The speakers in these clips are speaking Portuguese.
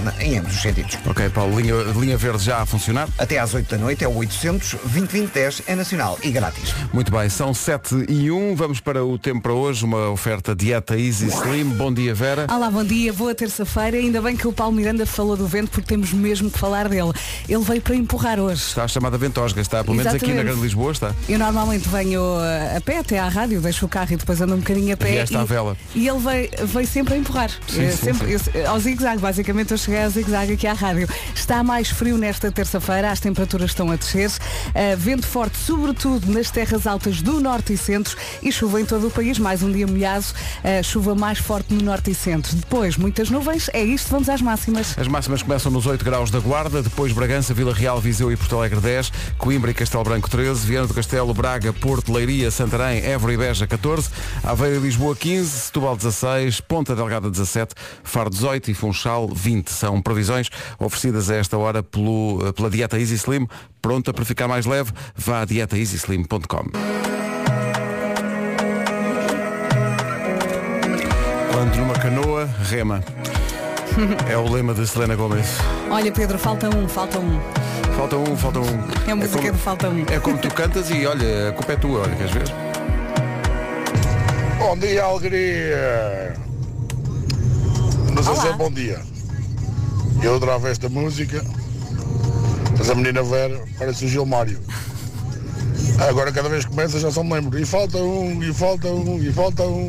moderna em ambos os sentidos. Ok, Paulo, linha, linha verde já a funcionar. Até às 8 da noite é o 800 2010 é nacional e grátis. Muito bem, são 7 e 1. Vamos para o tempo para hoje, uma oferta dieta Easy Slim. Bom dia, Vera. Olá, bom dia, boa terça-feira. Ainda bem que o Paulo Miranda falou do vento porque temos mesmo que falar dele. Ele veio para empurrar hoje. Está a chamada Ventosga, está pelo menos aqui na Exatamente. Grande Lisboa, está. Eu normalmente venho a pé até à rádio, deixo o carro e depois ando um bocadinho a pé. E esta à vela. E ele veio, veio sempre a empurrar. Sim, Eh, sim, sempre, sim. eu- ao zigue-zague, basicamente eu cheguei ao zigue-zague aqui à rádio. Está mais frio nesta terça-feira, as temperaturas estão a descer. Uh, vento forte, sobretudo nas terras altas do norte e centro e chuva em todo o país. Mais um dia molhado, uh, chuva mais forte no norte e centro. Depois, muitas nuvens. É isto, vamos às máximas. As máximas começam nos 8 graus da Guarda, depois Bragança, Vila Real, Viseu e Porto Alegre 10, Coimbra e Castelo Branco 13, Viana do Castelo, Braga, Porto, Leiria, Santarém, Évora e Beja 14, Aveiro e Lisboa 15, Setúbal 16, Ponta Delgada 17, Faro 18 e Funchal 20. São previsões oferecidas a esta hora pelo, pela dieta Easy Slim, pronta para ficar mais leve, vá a dietaeasyslim.com. Quando numa canoa, rema. É o lema de Selena Gomez. Olha, Pedro, falta um, falta um. Falta um, falta um. É a música como, do falta um. É como tu cantas e olha, a culpa é tua, olha, queres ver? Bom dia, alegria! Sei se é bom dia. Eu adorava esta música, mas a menina Vera parece o Gilmário. Agora cada vez que começa já só me lembro. E falta um, e falta um, e falta um.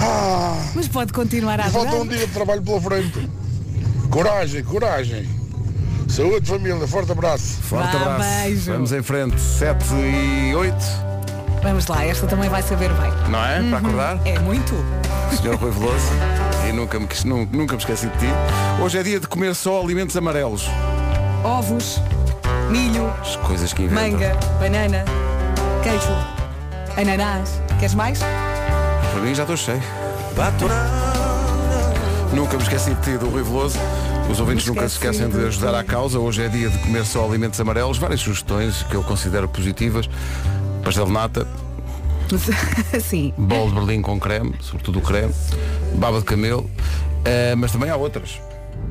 Ah, Mas pode continuar a e falta um dia de trabalho pela frente. Coragem, coragem. Saúde, família, forte abraço. Forte Vá, abraço. beijo. Vamos em frente. 7 e 8, Vamos lá, esta também vai saber bem. não é? Para acordar. É muito. Senhor Rui Veloso. E nunca me, nu- nunca me esqueci de ti. Hoje é dia de comer só alimentos amarelos. Ovos, milho, As coisas que inventam. manga, banana, queijo, ananás. Queres mais? Para mim já estou cheio. Nunca me esqueci de ti do Rui Veloso. Os ouvintes nunca se esquecem de ajudar à causa. Hoje é dia de comer só alimentos amarelos. Várias sugestões que eu considero positivas. Pastel de nata, Sim. bolo de berlim com creme, sobretudo o creme, baba de camelo, eh, mas também há outras.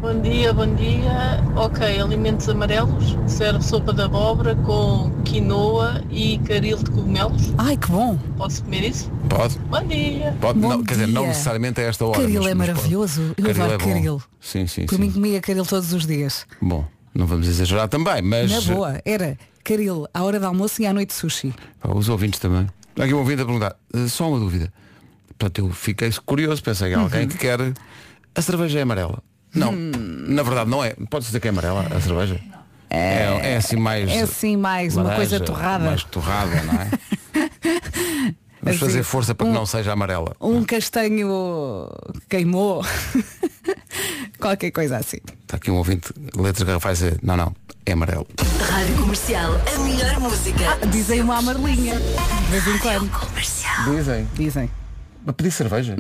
Bom dia, bom dia. Ok, alimentos amarelos. Serve sopa de abóbora com quinoa e caril de cogumelos. Ai, que bom. Posso comer isso? Pode? Bom dia. Pode, Bom não, quer dizer, não dia. necessariamente a esta hora. Caril mas- é mas pode. maravilhoso. Eu Caril adoro é caril. Sim, sim, Por sim. mim comia caril todos os dias. Bom, não vamos exagerar também, mas Na boa. Era caril à hora do almoço e à noite sushi. os ouvintes também. Há aqui um ouvinte a perguntar, eh, só uma dúvida. Portanto, eu fiquei curioso, pensei que há Uhum. alguém que quer. A cerveja é amarela. Não, Hum. na verdade não é. Pode dizer que é amarela a cerveja? É, é assim mais. É assim mais uma laranja, coisa torrada. Mais torrada, não é? Vamos Assim, fazer força para que um- não seja amarela. Um castanho queimou. Qualquer coisa assim. Está aqui um ouvinte, letras garrafais, a dizer, não, não, é amarelo. Rádio Comercial, a melhor música. Dizem uma amarlinha. De vez em quando. Comercial. Dizem. Dizem. A pedir cerveja?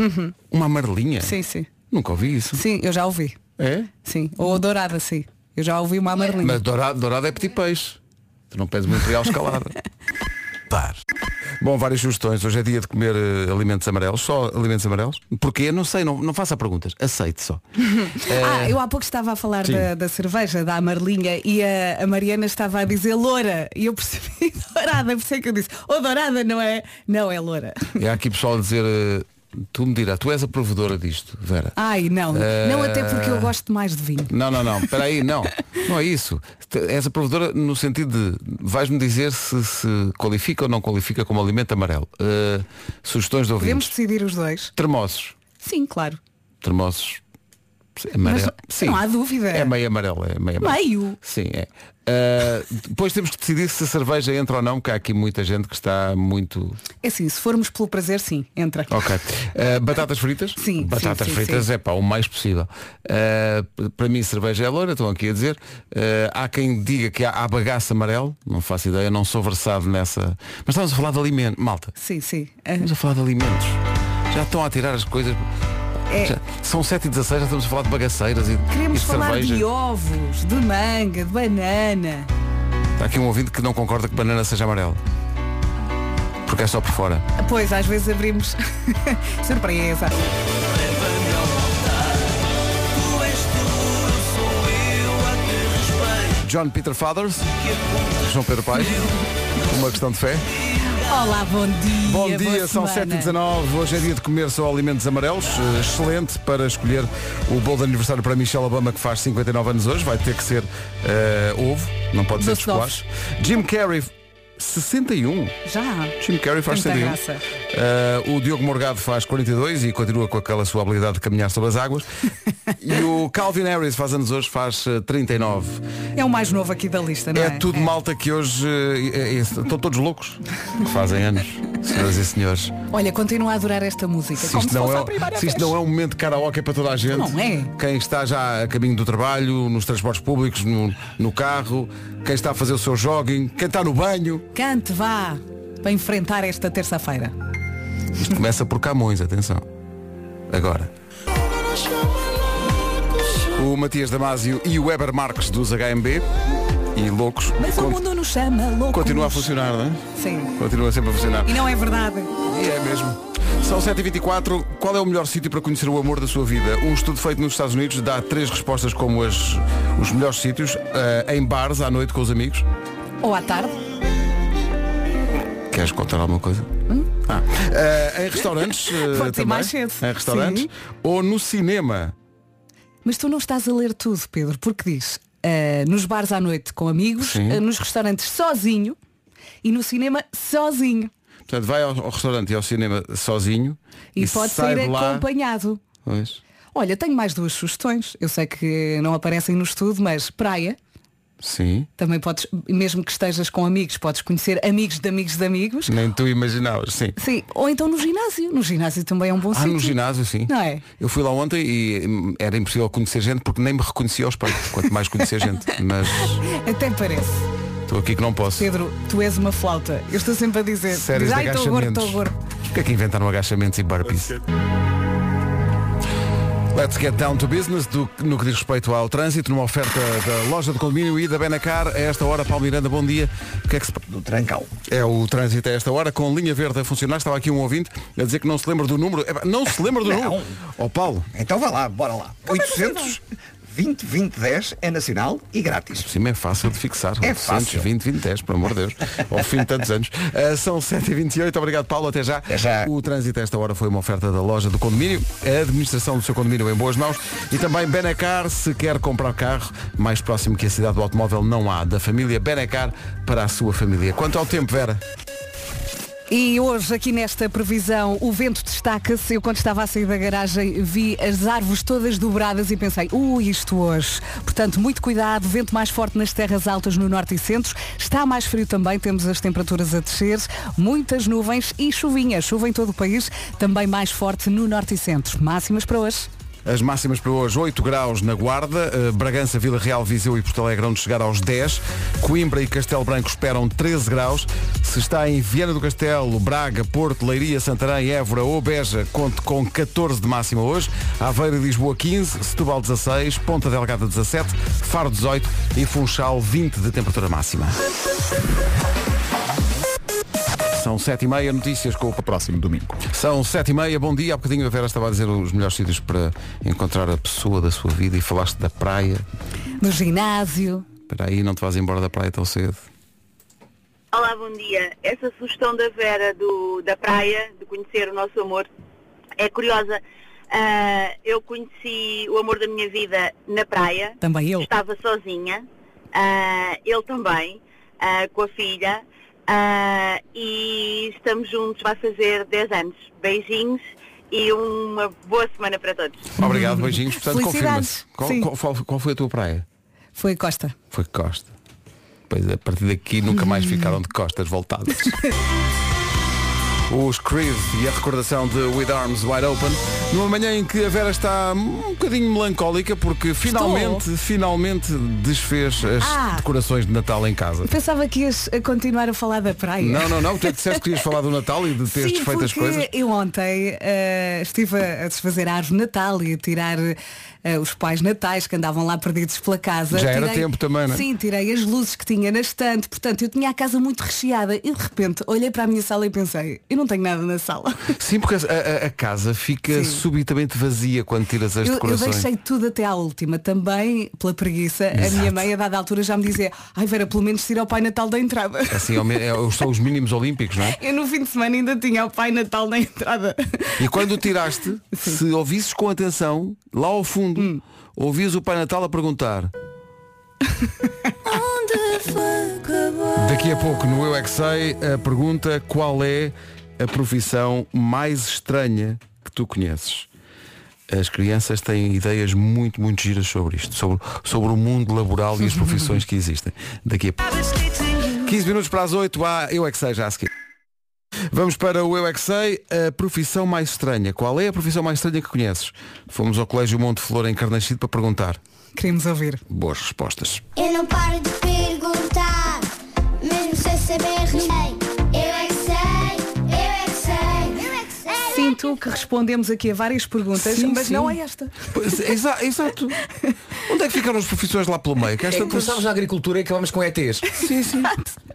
Uma amarelinha? Sim, sim. Nunca ouvi isso. Sim, eu já ouvi. É? Sim. Ou dourada, sim. Eu já ouvi uma amarlinha. Mas dourado, dourado é pedir peixe. Tu não pedes muito real escalada. Par. Bom, várias sugestões. Hoje é dia de comer eh, alimentos amarelos. Só alimentos amarelos. Porquê? Não sei, não, não faça perguntas. Aceite só. Ah, eu há pouco estava a falar da, da cerveja, da amarlinha, e a, a Mariana estava a dizer loura. E eu percebi dourada, por isso é que eu disse, ou dourada não é? Não, é loura. E há aqui pessoal a dizer, eh, tu me dirás, tu és a provedora disto, Vera. Ai, não. Eh, Não até porque eu gosto mais de vinho. Não, não, não, espera aí, não. Não é isso. És a provedora no sentido de vais-me dizer se se qualifica ou não qualifica como alimento amarelo. Eh, sugestões de Podemos ouvintes. decidir os dois? Termossos. Sim, claro. Termossos. Amarelo. Mas Sim. não há dúvida. É meio amarelo, é meio amarelo. Meio? Sim, é. Uh, depois temos que decidir se a cerveja entra ou não, porque há aqui muita gente que está muito. É assim, se formos pelo prazer, sim, entra. Ok. Uh, batatas fritas? Sim, Batatas sim, sim, fritas sim. é pá, o mais possível. Uh, para mim cerveja é loira, estão aqui a dizer. Há quem diga que há, há bagaço amarelo, não faço ideia, não sou versado nessa. Mas estamos a falar de alimentos. Malta, Sim, sim. Estamos a falar de alimentos. Já estão a tirar as coisas. É... Já, são 7h16, já estamos a falar de bagaceiras e, Queremos e de falar cerveja. de ovos, de manga, de banana. Está aqui um ouvido que não concorda que banana seja amarela. Porque é só por fora. Pois, às vezes abrimos. Surpresa. John Peter Fathers, João Pedro Pai, uma questão de fé. Olá, bom dia. Bom dia, são semana. 7h19. Hoje é dia de comer só alimentos amarelos. Eh, Excelente para escolher o bolo de aniversário para Michelle Obama, que faz 59 anos hoje. Vai ter que ser eh, ovo, não pode ser Doce chocolate. Jim Carrey, 61. Já. Jim Carrey faz Muita 61. graça. Eh, o Diogo Morgado faz 42 e continua com aquela sua habilidade de caminhar sobre as águas. e o Calvin Harris faz anos hoje, faz eh, 39. É o mais novo aqui da lista, não é? É tudo malta que hoje eh, é- é- estão todos loucos. Que fazem anos, senhoras e senhores. Olha, continuo a adorar esta música. Se isto, não é, se isto não é um momento de karaoke para toda a gente. Não é. Quem está já a caminho do trabalho, nos transportes públicos, no, no carro, quem está a fazer o seu jogging, quem está no banho. Cante, vá, para enfrentar esta terça-feira. Isto começa por Camões, atenção. Agora. O Matias Damasio e o Weber Marques dos HMB e loucos. Mas o mundo nos chama louco. Continua a funcionar, não é? Sim. Continua sempre a funcionar. E não é verdade. E é mesmo. São 7h24. Qual é o melhor sítio para conhecer o amor da sua vida? Um estudo feito nos Estados Unidos dá três respostas como as, os melhores sítios. eh, em bares, à noite com os amigos. Ou à tarde. Queres contar alguma coisa? Ah. Eh, em restaurantes Hum? Pode também. mais cedo. Em restaurantes. Sim. Ou no cinema. Mas tu não estás a ler tudo, Pedro, porque diz ah, nos bares à noite com amigos, nos restaurantes sozinho e no cinema sozinho. Portanto, vai ao, ao restaurante e ao cinema sozinho. E, pode sai sair acompanhado. Pois. Olha, tenho mais duas sugestões. Eu sei que não aparecem no estudo, mas praia. Sim. Também podes, mesmo que estejas com amigos, podes conhecer amigos de amigos de amigos. Nem tu imaginavas. Sim. Sim, ou então no ginásio. No ginásio também é um bom Ah, sítio. no ginásio, sim. Não é? Eu fui lá ontem e hum, era impossível conhecer gente porque nem me reconhecia ao espelho, quanto mais conhecer gente. Mas Até parece. Estou aqui que não posso. Pedro, tu és uma flauta. Eu estou sempre a dizer. Séries diz, de Ai, estou gordo, estou gordo. Porquê é que inventaram agachamentos e burpees? Let's get down to business do, no que diz respeito ao trânsito, numa oferta da loja de condomínio e da Benacar. A esta hora, Paulo Miranda, bom dia. O que é que se Do Trancal. É o trânsito a esta hora, com linha verde a funcionar. Estava aqui um ouvinte a dizer que não se lembra do número. Não se lembra do Não. número. Ó Paulo, Então vá lá, bora lá. 800 20 20 10 é nacional e grátis. por cima é fácil de fixar. É 800, fácil. 20, 20, 10, pelo amor de Deus. Ao fim de tantos anos. Ah, são 7h28. Obrigado, Paulo. Até já. Até já. O trânsito esta hora foi uma oferta da loja do condomínio, a administração do seu condomínio em boas mãos e também Benacar, se quer comprar carro, mais próximo que a cidade do automóvel não há. Da família Benacar para a sua família. Quanto ao tempo, Vera? E hoje, aqui nesta previsão, o vento destaca-se. Eu, quando estava a sair da garagem, vi as árvores todas dobradas e pensei, ui, isto hoje. Portanto, muito cuidado, vento mais forte nas terras altas no norte e centro. Está mais frio também, temos as temperaturas a descer, muitas nuvens e chuvinha. Chuva em todo o país, também mais forte no norte e centro. Máximas para hoje. As máximas para hoje, 8 graus na Guarda, eh, Bragança, Vila Real, Viseu e Porto Alegre vão chegar aos 10, Coimbra e Castelo Branco esperam 13 graus, se está em Viana do Castelo, Braga, Porto, Leiria, Santarém, Évora ou Beja, conte com 14 de máxima hoje, Aveiro e Lisboa 15, Setúbal 16, Ponta Delgada 17, Faro 18 e Funchal 20 de temperatura máxima. São 7 e meia, notícias com o próximo domingo. São 7 e meia, bom dia. Há bocadinho a Vera estava a dizer os melhores sítios para encontrar a pessoa da sua vida e falaste da praia. No ginásio. Espera aí, não te vais embora da praia tão cedo. Olá, bom dia. Essa sugestão da Vera do, da praia, de conhecer o nosso amor, é curiosa. Ah, eu conheci o amor da minha vida na praia. Também eu. Estava sozinha. Ah, ele também, ah, com a filha. Ah, e estamos juntos, vai fazer 10 anos. Beijinhos e uma boa semana para todos. Obrigado, beijinhos. Portanto, confirma-se. Qual- qual- qual foi a tua praia? Foi Costa. Foi Costa. Pois a partir daqui nunca mais ficaram de costas voltadas. Os Creed e a recordação de With Arms Wide Open numa manhã em que a Vera está um bocadinho melancólica porque finalmente, finalmente desfez as Ah. decorações de Natal em casa. Pensava que ias a continuar a falar da praia. Não, não, não, tu é disseste que querias falar do Natal e de teres Sim, desfeito as coisas. eu ontem eh, estive a desfazer a árvore de Natal e a tirar eh, os pais natais que andavam lá perdidos pela casa. Já era Tirei- tempo também, não é? Sim, tirei as luzes que tinha na estante, portanto eu tinha a casa muito recheada e de repente olhei para a minha sala e pensei, eu não tenho nada na sala. Sim, porque a, a- casa fica Sim. subitamente vazia quando tiras as Eu, eu decorações. deixei tudo até à última. Também, pela preguiça, a minha mãe, a dada altura, já me dizia ai Vera, pelo menos tira o Pai Natal da entrada. Assim, ao me- é, são os mínimos olímpicos, não é? Eu no fim de semana ainda tinha o Pai Natal na entrada. E quando o tiraste, se ouvisses com atenção, lá ao fundo, Hum. ouvias o Pai Natal a perguntar. Daqui a pouco no Eu é que Sei, a pergunta qual é a profissão mais estranha que tu conheces? As crianças têm ideias muito, muito giras sobre isto, sobre, sobre o mundo laboral e as profissões que existem. Daqui a pouco. 15 minutos para as 8 há Eu é que Sei já a seguir. Vamos para o Eu é que Sei, a profissão mais estranha. Qual é a profissão mais estranha que conheces? Fomos ao Colégio Monte Flor em Carnachide para perguntar. Queremos ouvir. Boas respostas. Eu não paro de Sinto que respondemos aqui a várias perguntas, Sim, mas sim. não é esta. Pois, exa- exato. Onde é que ficaram as profissões lá pelo meio? Que É esta que começámos na agricultura e acabamos com ETs. Sim, sim.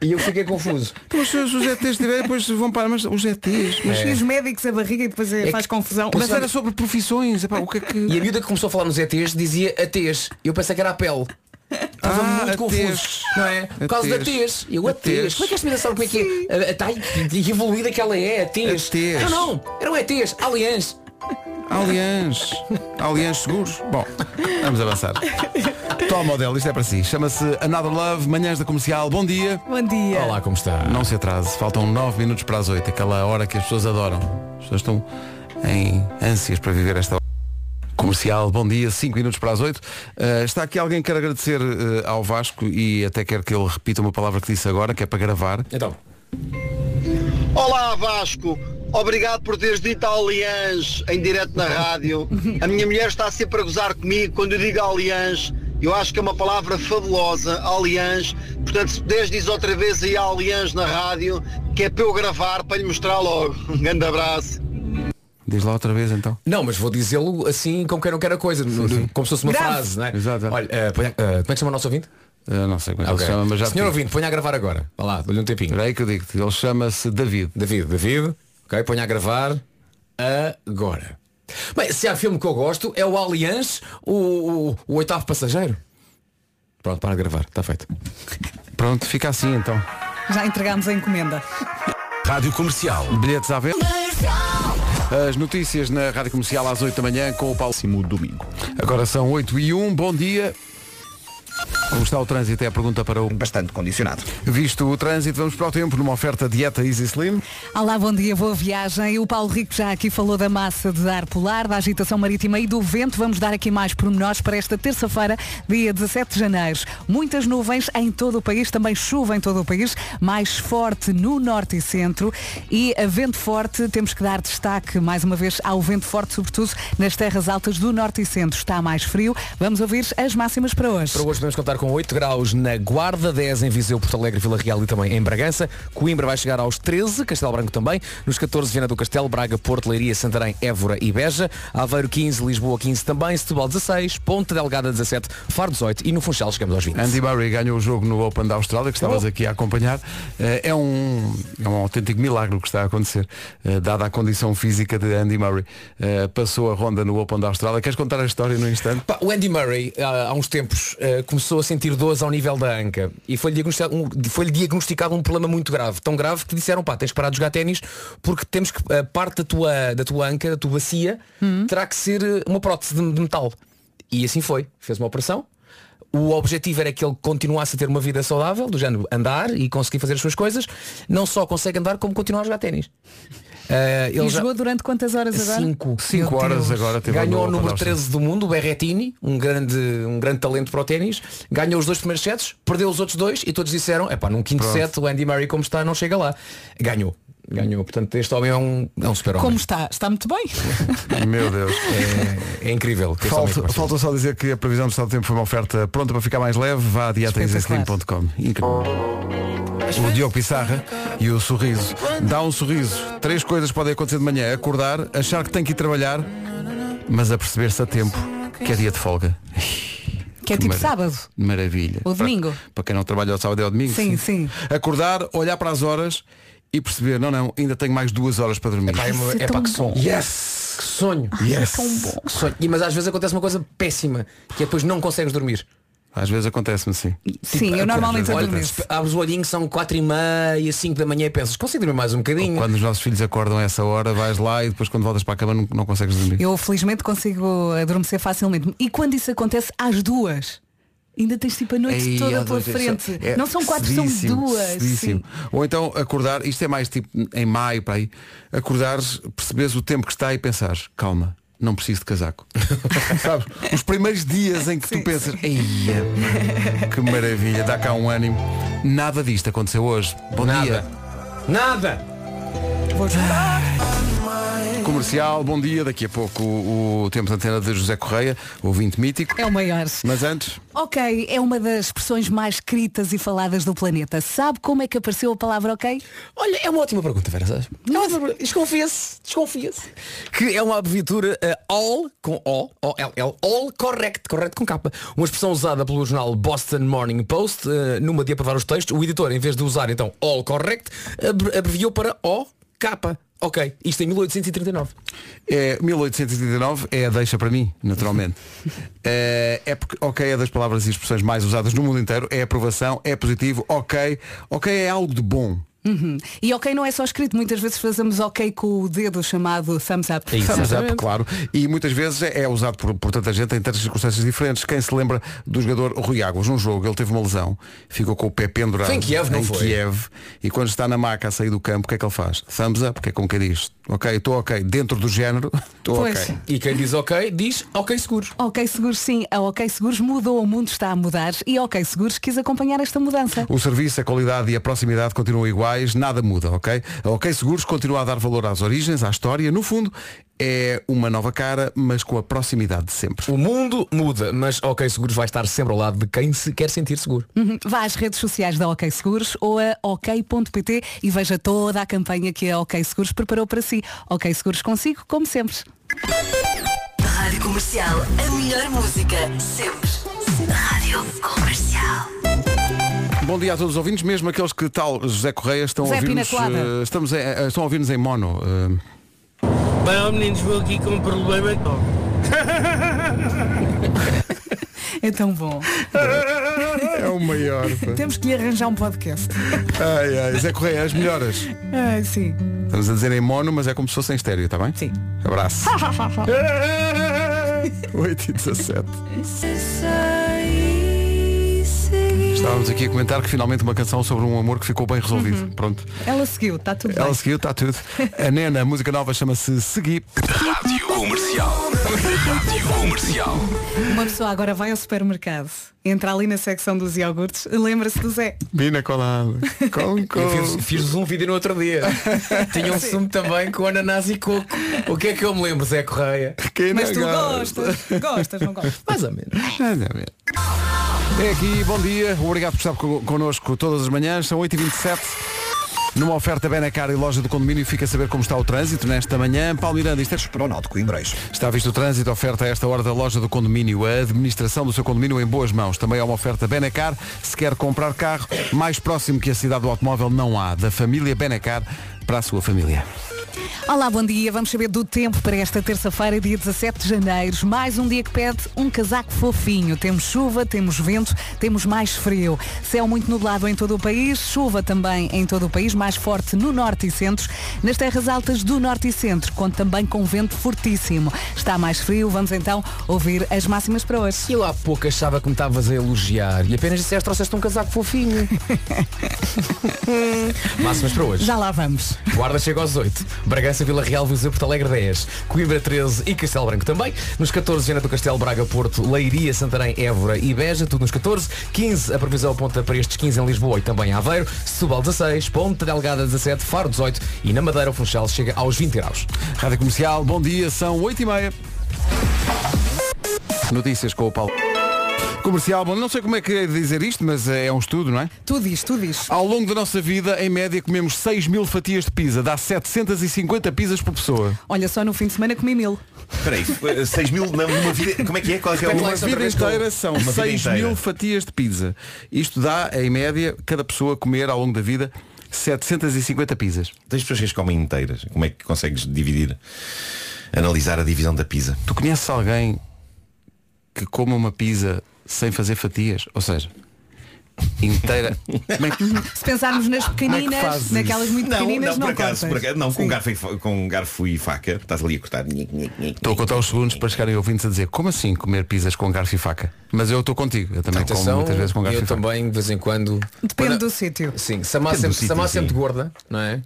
E eu fiquei confuso. Então, se os ETs tiverem, depois vão para. Mas os ETs. Mas, E os médicos a barriga e depois é- que- faz confusão. mas era sobre profissões. Epá, o que é que. E a miúda que começou a falar nos ETs dizia ATs. Eu pensei que era a pele. Estava Ah, muito a confuso. tez. Não é? Por causa da tez. tez. Eu A tez. Como é que esta menina sabe como é que é? A- a- Tá e evoluída que ela é, a tez. Não, não. Eram ETs. Aliens. Aliens. Aliens seguros. Bom, vamos avançar. Toma, modelo, isto é para si. Chama-se Another Love, manhãs da comercial. Bom dia. Bom dia. Olá, como está? Não se atrase, faltam 9 minutos para as 8, aquela hora que as pessoas adoram. As pessoas estão em ânsias para viver esta hora. Comercial, bom dia, 5 minutos para as 8. Uh, está aqui alguém que quer agradecer uh, ao Vasco e até quer que ele repita uma palavra que disse agora, que é para gravar. Então. Olá Vasco, obrigado por teres dito Aliens em direto na rádio. A minha mulher está sempre a gozar comigo quando eu digo Aliens. Eu acho que é uma palavra fabulosa, Aliens. Portanto, se puderes dizer outra vez aí Aliens na rádio, que é para eu gravar, para lhe mostrar logo. Um grande abraço. Diz lá outra vez então. Não, mas vou dizê-lo assim como quem não quer a coisa. no- no- Como se fosse uma Grave. frase, não é? Exato. Olha, eh, ponha- eh, como é que chama o nosso ouvinte? Uh, não sei como é que Ok. ele se chama, mas já Senhor te ouvinte, ponha a gravar agora. Vá lá, dou-lhe um tempinho. Espera aí que eu digo Ele chama-se David. David, David, ok, ponha a gravar agora. Bem, se há filme que eu gosto é o Aliens, o, o, o oitavo passageiro. Pronto, para de gravar, está feito. Pronto, fica assim então. Já entregámos a encomenda. Rádio Comercial. Bilhetes à venda. As notícias na Rádio Comercial às 8 da manhã com o Paulo Próximo domingo. Agora são 8 e 1, bom dia. Como está o trânsito? É a pergunta para o. Bastante condicionado. Visto o trânsito, vamos para o tempo numa oferta dieta Easy Slim. Olá, bom dia, boa viagem. O Paulo Rico já aqui falou da massa de ar polar, da agitação marítima e do vento. Vamos dar aqui mais pormenores para esta terça-feira, dia 17 de janeiro. Muitas nuvens em todo o país, também chuva em todo o país, mais forte no norte e centro. E a vento forte, temos que dar destaque mais uma vez ao vento forte, sobretudo nas terras altas do norte e centro. Está mais frio. Vamos ouvir as máximas para hoje. Para hoje podemos contar com 8 graus na Guarda, 10 em Viseu, Porto Alegre, Vila Real e também em Bragança. Coimbra vai chegar aos 13, Castelo Branco também. Nos 14, Viana do Castelo, Braga, Porto, Leiria, Santarém, Évora e Beja. Aveiro 15, Lisboa 15 também. Setúbal 16, Ponte Delgada 17, Faro 18 e no Funchal chegamos aos 20. Andy Murray ganhou o jogo no Open da Austrália, que estavas Oh. aqui a acompanhar. Eh, É um, é um autêntico milagre o que está a acontecer, eh, dada a condição física de Andy Murray. Eh, Passou a ronda no Open da Austrália. Queres contar a história no instante? O Andy Murray, há, uns tempos, eh, começou a sentir dores ao nível da anca e foi-lhe diagnosticado, um, foi-lhe diagnosticado um problema muito grave. Tão grave que disseram, pá, tens parar de jogar ténis porque temos que, a parte da tua, da tua anca, da tua bacia, terá que ser eh, uma prótese de, de metal. E assim foi. Fez uma operação. O objetivo era que ele continuasse a ter uma vida saudável, do género andar e conseguir fazer as suas coisas. Não só consegue andar, como continua a jogar ténis. Eh, ele E já- jogou durante quantas horas agora? Cinco. 5 horas agora teve Ganhou o número Austrália. 13 do mundo, o Berrettini, um grande, um grande talento para o ténis. Ganhou os dois primeiros sets, perdeu os outros dois e todos disseram, é pá, num quinto Pronto. set o Andy Murray como está não chega lá. Ganhou. Ganhou. Portanto, este homem é um, é um super Como homem. está? Está muito bem. Meu Deus. É, é incrível. homem Falta, falta só dizer que a previsão do estado do tempo foi uma oferta pronta para ficar mais leve. Vá a. Incrível. O Diogo Pissarra e o sorriso. Dá um sorriso. Três coisas podem acontecer de manhã. Acordar, achar que tem que ir trabalhar, mas a perceber-se a tempo que é dia de folga. Que é tipo mara- sábado. Maravilha. Ou Para- domingo. Para, quem não trabalha ao sábado é ao domingo. Sim, sim. Acordar, olhar para as horas e perceber, não, não, ainda tenho mais duas horas para dormir. Pá, é, uma- é é pá, que som. Yes! Que sonho. Yes. Tão bom. Que sonho. E, mas às vezes acontece uma coisa péssima, que é depois não consegues dormir. Às vezes acontece-me sim. Sim, eu normalmente adormeço. abres o olhinho, são 4 e meia, 5 da manhã e pensas, consigo dormir mais um bocadinho. Quando os nossos filhos acordam a essa hora, vais lá e depois quando voltas para a cama não, não consegues dormir. Eu felizmente consigo adormecer facilmente. E quando isso acontece às duas? Ainda tens tipo a noite Ei, toda pela dois, frente. é não são quatro, são duas. Ou então acordar, isto é mais tipo em maio para aí, acordares, perceberes o tempo que está e pensares, calma, não preciso de casaco. Sabes? Os primeiros dias em que tu pensas, Eia, que maravilha, dá cá um ânimo. Nada disto aconteceu hoje. Bom Nada. dia. Nada! Comercial, bom dia. Daqui a pouco o, o tempo de antena de José Correia, ouvinte mítico. É o maior. Mas antes, Ok, é uma das expressões mais escritas e faladas do planeta. Sabe como é que apareceu a palavra ok? Olha, é uma ótima pergunta, Vera. sabes? É uma ótima pergunta. Desconfia-se, desconfia-se. Que é uma abreviatura eh, all, com O, O-L-L, all correct, correct com capa. Uma expressão usada pelo jornal Boston Morning Post, eh, numa de aprovar os textos, o editor, em vez de usar então all correct, abre- abreviou para O, capa. Ok, isto em 1839. é 1839 é a deixa para mim, naturalmente. é, é porque ok é das palavras e expressões mais usadas no mundo inteiro, é aprovação, é positivo, ok, ok é algo de bom. Uhum. E ok não é só escrito, muitas vezes fazemos ok com o dedo chamado thumbs up. Thumbs up, claro. E muitas vezes é é usado por, por tanta gente em tantas circunstâncias diferentes. Quem se lembra do jogador Rui Águas, num jogo, ele teve uma lesão, ficou com o pé pendurado Foi em Kiev, não em foi? Kiev, e quando está na maca a sair do campo, o que é que ele faz? Thumbs up, que é como que diz, ok, estou ok, dentro do género, estou Pois. ok. E quem diz ok, diz ok seguros. Ok Seguros sim, a Ok Seguros mudou, o mundo está a mudar e a Ok Seguros quis acompanhar esta mudança. O serviço, a qualidade e a proximidade continuam iguais, nada muda, ok? A OK Seguros continua a dar valor às origens, à história. No fundo, é uma nova cara, mas com a proximidade de sempre. O mundo muda, mas ok seguros vai estar sempre ao lado de quem se quer sentir seguro. Uhum. Vá às redes sociais da Ok Seguros ou a ok.pt e veja toda a campanha que a Ok Seguros preparou para si. Ok Seguros consigo, como sempre. Rádio Comercial, a melhor música, sempre. Rádio Comercial. Bom dia a todos os ouvintes, mesmo aqueles que tal José Correia estão a ouvir-nos. Eh, estamos em- eh, estão a ouvir-nos em mono. eh, Bem, meninos, vou aqui com um problema. É tão bom. é o maior. pá. Temos que lhe arranjar um podcast. Ai, ai, Zé Correia, as melhoras. Ai, sim. Estamos a dizer em mono, mas é como se fosse em estéreo, está bem? Sim. Abraço. 8 e 17. Estávamos aqui a comentar que finalmente uma canção sobre um amor que ficou bem resolvido. Pronto. Ela seguiu, está tudo Ela bem. seguiu, está tudo. A Nena, a música nova chama-se Segui. Rádio Comercial. Rádio Comercial. Uma pessoa agora vai ao supermercado, entra ali na secção dos iogurtes, lembra-se do Zé. Bina colada. Com, Eu fiz, com. fiz um vídeo no outro dia. Tinha um sumo também com ananás e coco. O que é que eu me lembro, Zé Correia? Quem Mas tu gosta? gostas, gostas, não gostas? Mais ou menos. Nada a ver. É aqui, bom dia. Obrigado por estar co- connosco todas as manhãs. São 8h27. Numa oferta Benacar e loja do condomínio fica a saber como está o trânsito nesta manhã. Paulo Miranda, isto é Náutico Coimbrais. Está visto o trânsito, oferta a esta hora da loja do condomínio, a administração do seu condomínio em boas mãos. Também há uma oferta Benacar. Se quer comprar carro, mais próximo que a cidade do automóvel não há. Da família Benacar para a sua família. Olá, bom dia. Vamos saber do tempo para esta terça-feira, dia 17 de janeiro. Mais um dia que pede um casaco fofinho. Temos chuva, temos vento, temos mais frio. Céu muito nublado em todo o país, chuva também em todo o país, mais forte no norte e centro. Nas terras altas do norte e centro, conta também com vento fortíssimo. Está mais frio, vamos então ouvir as máximas para hoje. Eu há pouco achava que me estavas a elogiar e apenas disseste trouxeste um casaco fofinho. Máximas para hoje. Já lá vamos. Guarda chega aos 8. Bragança, Vila Real, Viseu, Porto Alegre 10. Coimbra 13 e Castelo Branco também. Nos 14, Viana do Castelo, Braga, Porto, Leiria, Santarém, Évora e Beja. Tudo nos 14. 15, a previsão aponta para estes 15 em Lisboa e também Aveiro. Setúbal 16, Ponte Delgada 17, Faro 18 e na Madeira o Funchal chega aos 20 graus. Rádio Comercial, bom dia, são 8h30. Notícias com o Paulo. Comercial, bom, não sei como é que é de dizer isto, mas é um estudo, não é? Tu diz, tu diz. Ao longo da nossa vida, em média, comemos 6 mil fatias de pizza. Dá 750 pizzas por pessoa. Olha, só no fim de semana comi mil. Espera aí, 6 mil numa vida. Como é que é? Qual é que é o Uma vida inteira são Uma vida 6 inteira. mil fatias de pizza. Isto dá, em média, cada pessoa comer ao longo da vida 750 pizzas. Tens pessoas que as comem inteiras. Como é que consegues dividir? analisar a divisão da pizza. Tu conheces alguém que coma uma pizza sem fazer fatias? Ou seja, inteira. Como é que... Se pensarmos nas pequeninas, fazes naquelas muito Não, pequeninas, não, não, por acaso, por acaso, não, com garfo, e, com garfo e faca, estás ali a cortar. Estou a contar os segundos para chegarem ouvintes a dizer como assim comer pizzas com garfo e faca? Mas eu estou contigo, eu também como Atenção, muitas vezes com garfo eu e faca. também de vez em quando. Depende Quando- do sítio. Sim, se a massa sempre, sempre gorda, não é?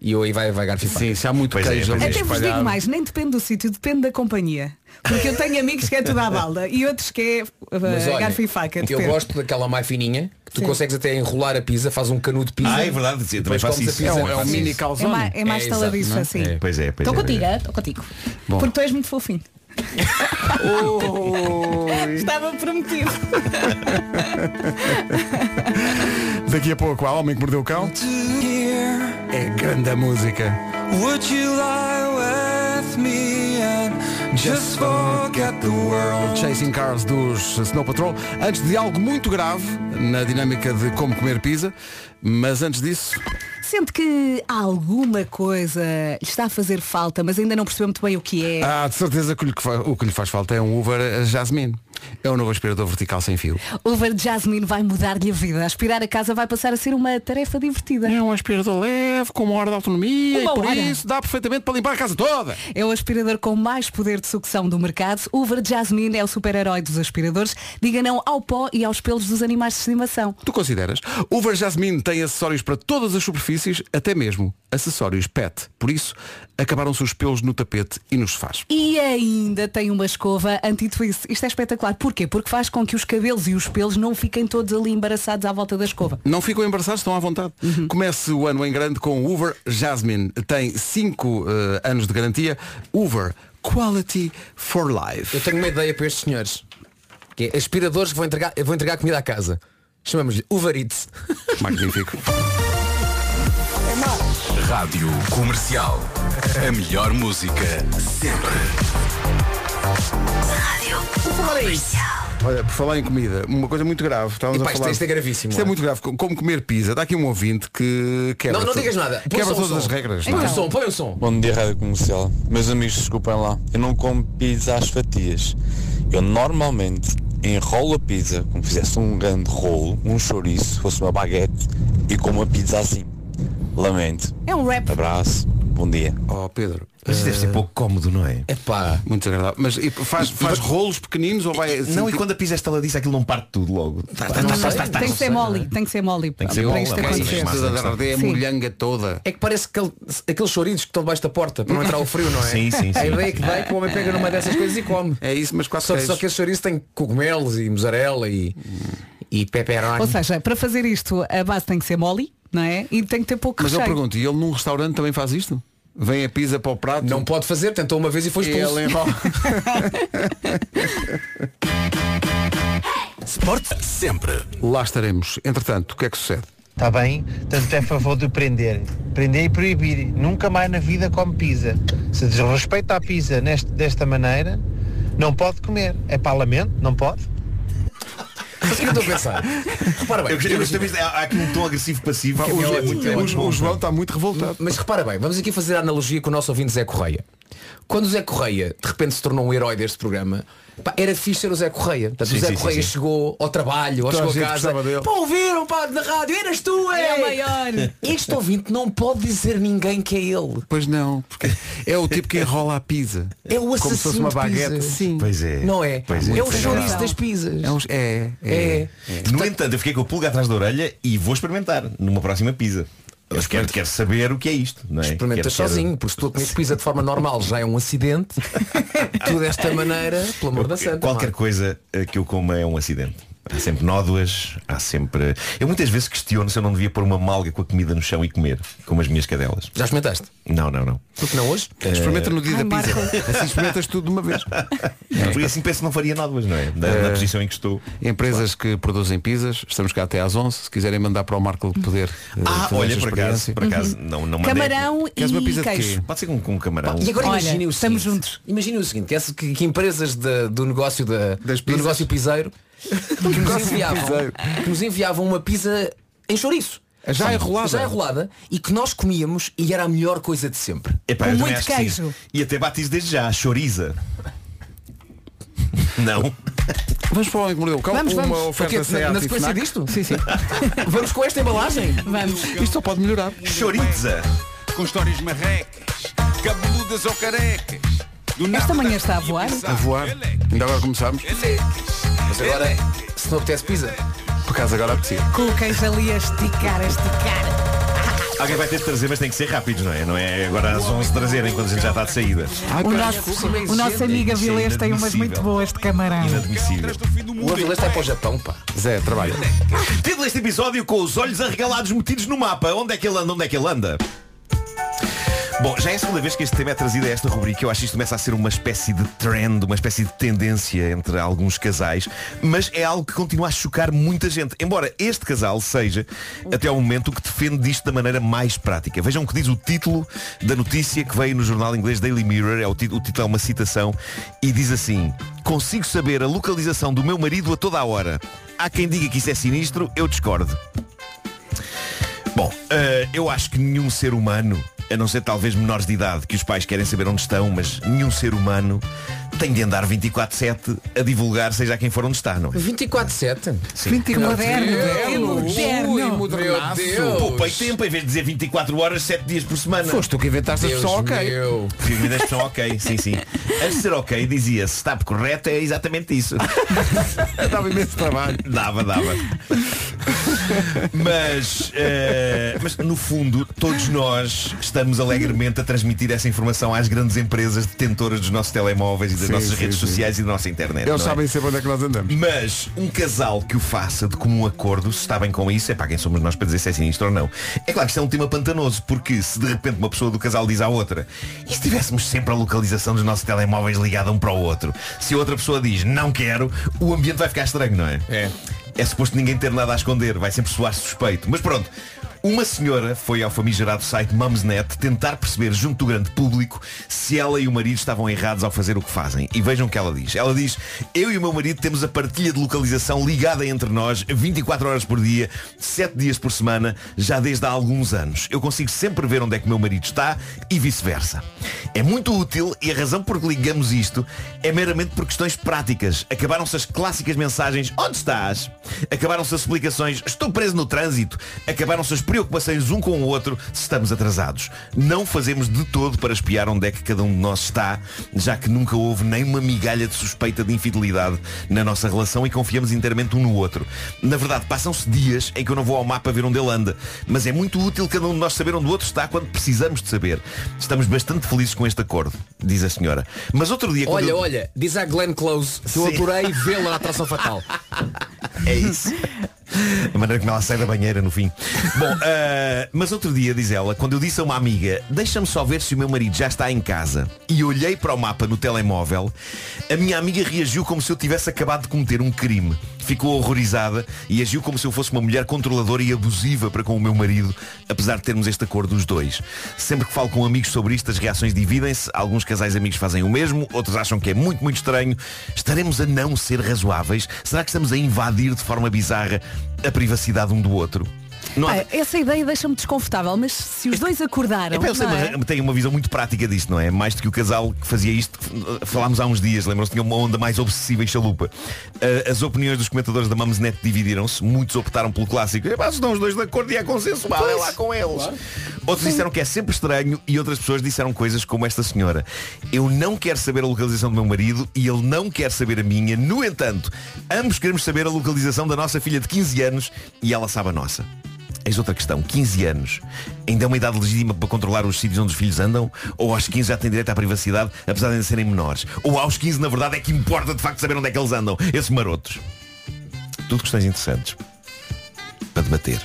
E eu aí vai, vai faca. Sim, se há muito Pois é, queijo ali Até vos digo mais, nem depende do sítio, depende da companhia. Porque eu tenho amigos que é tudo à balda e outros que é uh, Mas olha, garfo e faca. eu gosto daquela mais fininha, que tu Sim. consegues até enrolar a pizza, faz um canudo de pizza. Ah, é verdade, sim, também Depois faço isso. pizza. É um- é um mini calzone. É mais, é mais É, taladiço exato, assim. Pois é, pois Estou é. contigo, estou contigo. Bom. Porque tu és muito fofinho. Estava prometido. Daqui a pouco há Homem que Mordeu o Cão. É grande a música. Would you lie with me and just forget the world? Chasing Cars dos Snow Patrol. Antes de algo muito grave na dinâmica de como comer pizza, mas antes disso, Sente que alguma coisa lhe está a fazer falta, mas ainda não percebeu muito bem o que é. há de certeza que o que, fa- o que lhe faz falta é um Uber Jasmine. É o novo aspirador vertical sem fio. O Uber Jasmine vai mudar-lhe a vida. Aspirar a casa vai passar a ser uma tarefa divertida. É um aspirador leve, com uma hora de autonomia Uma e por hora? isso dá perfeitamente para limpar a casa toda. É o aspirador com mais poder de sucção do mercado. O Uber Jasmine é o super-herói dos aspiradores. Diga não ao pó e aos pelos dos animais de estimação. Tu consideras? O Uber Jasmine tem acessórios para todas as superfícies, até mesmo acessórios PET. Por isso, acabaram-se os pelos no tapete e nos sofás. E ainda tem uma escova anti-twist. Isto é espetacular. Porquê? Porque faz com que os cabelos e os pelos não fiquem todos ali embaraçados à volta da escova. Não ficam embaraçados, estão à vontade. Comece o ano em grande com o Uber Jasmine. Tem 5 anos de garantia. Uber Quality for Life. Eu tenho uma ideia para estes senhores. Que é aspiradores que vão entregar, vão entregar comida à casa. Chamamos-lhe Uber Eats. Magnífico. Rádio Comercial. A melhor música sempre. Rádio Comercial. Olha, por falar em comida, uma coisa muito grave. Estávamos Epá, a isto falar... é- isto é gravíssimo, Isto é é? muito grave. Como comer pizza. Dá aqui um ouvinte que quebra. Não, não digas nada. Põe Quebra o todas som. as regras. Põe o som, põe o som. Bom dia, Rádio Comercial. Meus amigos, desculpem lá. Eu não como pizza às fatias. Eu normalmente enrolo a pizza como se fizesse um grande rolo, um chouriço, fosse uma baguete e como a pizza assim. Lamento. É um rap. Abraço. Bom dia. Oh, Pedro. Mas isso deve ser pouco cómodo, não é? É pá. Muito desagradável. Mas e faz, faz rolos pequeninos ou vai. Não, e quando a pizza é estaladiça aquilo não parte tudo logo. Tá, tá, tá, tem que ser mole. Tem que ser mole. Tem que ser mole, isto ok, acontecer. mas- Toda a a molhanga. É que parece que aquele- aqueles chouriços que estão debaixo da porta para não entrar o frio, não é? Sim, sim, A sim. ideia que dá é que o homem pega numa dessas coisas e come. É isso, mas quase Só, só que esse chouriço tem cogumelos e mussarela e, e pepperoni. Ou seja, para fazer isto, a base tem que ser mole, não é? E tem que ter pouco Mas eu recheio. pergunto, e ele num restaurante também faz isto? Vem a pizza para o prato? Não pode fazer, tentou uma vez e foi E expulso. ele enrola. Sport sempre. Lá estaremos. Entretanto, o que é que sucede? Está bem? Tanto é a favor de prender. Prender e proibir. Nunca mais na vida come pizza. Se desrespeita a pizza neste, desta maneira, não pode comer. É parlamento? Não pode? Mas o que eu estou a pensar? Repara bem, Eu eu há aqui um tom agressivo passivo é muito, é muito, é O, o João está muito revoltado. Mas repara bem, vamos aqui fazer a analogia com o nosso ouvinte Zé Correia. Quando o Zé Correia de repente se tornou um herói deste programa, pá, era fixe ser o Zé Correia. Portanto, Sim, o Zé sim, Correia chegou ao trabalho, ou a chegou a casa. Pá, ouviram, pá, na rádio, eras tu, é! É o maior. Este ouvinte não pode dizer ninguém que é ele. Pois não, porque é o tipo que enrola a pizza. É o Como se fosse assassino uma baguete. Sim. Pois é. Não é? Pois é, o Muito chouriço agradável. das pizzas. É, uns- é, é. É. No entanto, eu fiquei com o pulga atrás da orelha e vou experimentar numa próxima pizza. Eu quero, quero saber o que é isto, não é? Experimentas Quero- sozinho, porque se tu comes pizza de forma normal já é um acidente. tu desta maneira, pelo amor da santa. Qualquer Marco. coisa eh, que eu coma é um acidente. Há sempre nódoas, há sempre. Eu muitas vezes questiono se eu não devia pôr uma malga com a comida no chão e comer, como as minhas cadelas. Já experimentaste? Não, não, não. Porque não hoje? Experimenta no dia Ai, da pizza. Marco. Assim experimentas tudo de uma vez. Porque assim penso que não faria nódoas, não é? Da, na posição em que estou. Empresas que produzem pizzas, estamos cá até às 11. Se quiserem mandar para o Marco poder eh, Ah, olha, por acaso, por acaso, não, não mandei. Camarão Queres uma e pizza de queijo. quê? Pode ser com, com camarão. E agora Olha, imagine o estamos seguinte, juntos. Imagine o seguinte, que, essa- que- empresas da- do negócio da, Das do negócio piseiro que nos, enviavam, que nos enviavam uma pizza em chouriço. Já Sim. enrolada? Já enrolada e que nós comíamos e era a melhor coisa de sempre. Epá, eu também acho que sim. E até batizo desde já, choriza. Não. Vamos para o Homem que Mordeu o Cão, Vamos, uma vamos. oferta O quê? Na- SEAT na e sequência FNAC. disto? Sim, sim. Vamos com esta embalagem? Vamos. Isto só pode melhorar. Choriza. Com histórias marrecas, cabeludas ou carecas. Do Esta manhã da está a voar? A voar. Ainda agora começámos. Mas agora, se não apetece pizza. Por acaso agora apetecia. Com o queijo ali a esticar, a esticar. Alguém vai ter de trazer, mas tem que ser rápidos, não é? Não é agora às 11 trazerem quando a gente já está de saída. O nosso, o nosso amigo é Avilés tem umas muito boas de camarão. Inadmissível. O Avilés está para o Japão, pá. Zé, trabalho. Título deste episódio com os olhos arregalados metidos no mapa. Onde é que ele anda? Onde é que ele anda? Bom, já é a segunda vez que este tema é trazido a esta rubrica. Eu acho que isto começa a ser uma espécie de trend, uma espécie de tendência entre alguns casais, mas é algo que continua a chocar muita gente. Embora este casal seja, até ao momento, o que defende isto da maneira mais prática. Vejam o que diz o título da notícia que veio no jornal inglês Daily Mirror. É o, título, o título é uma citação e diz assim: Consigo saber a localização do meu marido a toda a hora. Há quem diga que isso é sinistro, eu discordo. Bom, eh, eu acho que nenhum ser humano, a não ser talvez menores de idade, que os pais querem saber onde estão, mas nenhum ser humano tem de andar 24-7 a divulgar seja a quem for onde está, não é? 24-7? Sim. 24 moderno, moderno. moderno. Poupei tempo em vez de dizer 24 horas, 7 dias por semana. Foste tu que inventaste a Deus expressão ok. meu. Fui a expressão ok, sim, sim. De ser ok, dizia-se, está correto, é exatamente isso. Dava imenso trabalho. Dava, dava. Mas, eh, mas no fundo, todos nós estamos alegremente a transmitir essa informação às grandes empresas detentoras dos nossos telemóveis e das Sim, nossas sim, redes sim. sociais e da nossa internet. Eles é? sabem sempre onde é que nós andamos. Mas um casal que o faça de comum acordo, se está bem com isso, é para quem somos nós para dizer se é sinistro ou não. É claro que isto é um tema pantanoso, porque se de repente uma pessoa do casal diz à outra, e se tivéssemos sempre a localização dos nossos telemóveis ligada um para o outro, se a outra pessoa diz não quero, o ambiente vai ficar estranho, não é? É. É suposto ninguém ter nada a esconder, vai sempre soar suspeito. Mas pronto, uma senhora foi ao famigerado site Mumsnet tentar perceber junto do grande público se ela e o marido estavam errados ao fazer o que fazem. E vejam o que ela diz. Ela diz, eu e o meu marido temos a partilha de localização ligada entre nós 24 horas por dia, 7 dias por semana, já desde há alguns anos. Eu consigo sempre ver onde é que meu marido está e vice-versa. É muito útil e a razão por que ligamos isto é meramente por questões práticas. Acabaram-se as clássicas mensagens Onde estás? Acabaram-se as explicações Estou preso no trânsito. Acabaram-se as preocupações um com o outro se estamos atrasados. Não fazemos de todo para espiar onde é que cada um de nós está, já que nunca houve nem uma migalha de suspeita de infidelidade na nossa relação e confiamos inteiramente um no outro. Na verdade, passam-se dias em que eu não vou ao mapa ver onde ele anda, mas é muito útil cada um de nós saber onde o outro está quando precisamos de saber. Estamos bastante felizes com este acordo, diz a senhora. Mas outro dia... Olha, eu- olha, diz a Glenn Close que eu Sim. adorei vê-la na atração fatal. É isso. A maneira como ela sai da banheira no fim. Bom, ah, mas outro dia, diz ela, quando eu disse a uma amiga, deixa-me só ver se o meu marido já está em casa, e olhei para o mapa no telemóvel, a minha amiga reagiu como se eu tivesse acabado de cometer um crime. Ficou horrorizada e agiu como se eu fosse uma mulher controladora e abusiva para com o meu marido, apesar de termos este acordo os dois. Sempre que falo com amigos sobre isto, as reações dividem-se. Alguns casais amigos fazem o mesmo, outros acham que é muito, muito estranho. Estaremos a não ser razoáveis? Será que estamos a invadir de forma bizarra a privacidade um do outro? Pá, essa ideia deixa-me desconfortável, mas se os dois acordaram. Têm não é? uma, têm uma visão muito prática disto, não é? Mais do que o casal que fazia isto, falámos há uns dias, lembram-se, tinha uma onda mais obsessiva e chalupa. Ah, as opiniões dos comentadores da Mumsnet dividiram-se, muitos optaram pelo clássico. Se estão os dois de acordo e é consensual, é lá com eles. Outros disseram que é sempre estranho e outras pessoas disseram coisas como esta senhora. Eu não quero saber a localização do meu marido e ele não quer saber a minha. No entanto, ambos queremos saber a localização da nossa filha de 15 anos e ela sabe a nossa. Eis outra questão, 15 anos. Ainda é uma idade legítima para controlar os sítios onde os filhos andam? Ou aos 15 já têm direito à privacidade, apesar de ainda serem menores? Ou aos 15, na verdade, é que importa de facto saber onde é que eles andam? Esses marotos. Tudo questões interessantes. Para debater.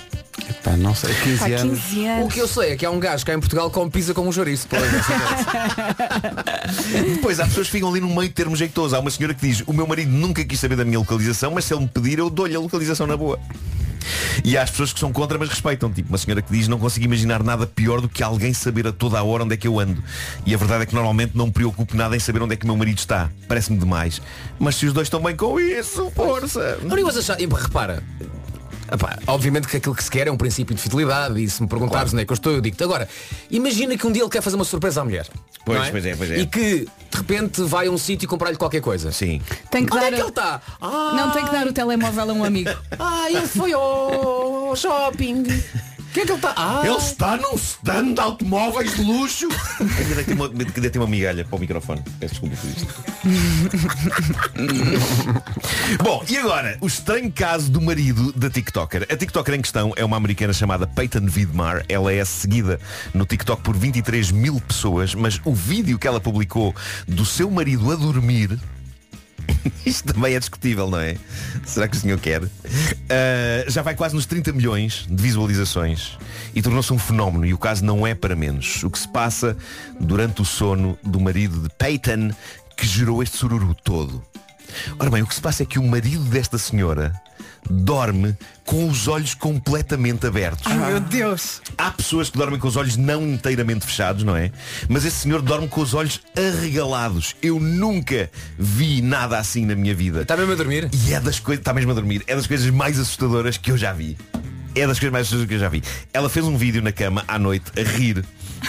Pá, não sei, 15 Pá, 15 anos. O que eu sei é que há um gajo cá em Portugal que come pizza com um chouriço. Pô, Depois há pessoas que ficam ali no meio termo jeitoso. Há uma senhora que diz, o meu marido nunca quis saber da minha localização, mas se ele me pedir, eu dou-lhe a localização na boa. E há as pessoas que são contra, mas respeitam. Tipo, uma senhora que diz, não consigo imaginar nada pior do que alguém saber a toda a hora onde é que eu ando. E a verdade é que normalmente não me preocupo nada em saber onde é que o meu marido está. Parece-me demais. Mas se os dois estão bem com isso, força. Não ias achar, e, repara, Epá, obviamente que aquilo que se quer é um princípio de fidelidade e se me perguntares onde é que eu estou, eu digo-te. Agora, imagina que um dia ele quer fazer uma surpresa à mulher. Pois, não pois é, pois é. E que de repente vai a um sítio e comprar-lhe qualquer coisa. Sim. Tem que Onde dar é que ele está? Não tem que dar o telemóvel a um amigo. Ah, ele foi ao shopping. Que é que ele está? Ah, Ele está num stand de automóveis de luxo. Ainda ter uma, uma migalha para o microfone. Peço desculpa por isto. Bom, e agora, o estranho caso do marido da TikToker. A TikToker em questão é uma americana chamada Peyton Vidmar. Ela é seguida no TikTok por 23 mil pessoas, mas o vídeo que ela publicou do seu marido a dormir isto também é discutível, não é? Será que o senhor quer? Ah, já vai quase nos 30 milhões de visualizações e tornou-se um fenómeno e o caso não é para menos. O que se passa durante o sono do marido de Peyton que gerou este sururu todo. Ora bem, o que se passa é que o marido desta senhora dorme com os olhos completamente abertos. Ai meu Deus. Há pessoas que dormem com os olhos não inteiramente fechados, não é? Mas esse senhor dorme com os olhos arregalados. Eu nunca vi nada assim na minha vida. Está mesmo a dormir? E é das coisas. Está mesmo a dormir. É das coisas mais assustadoras que eu já vi. É das coisas mais assustadoras que eu já vi. Ela fez um vídeo na cama à noite a rir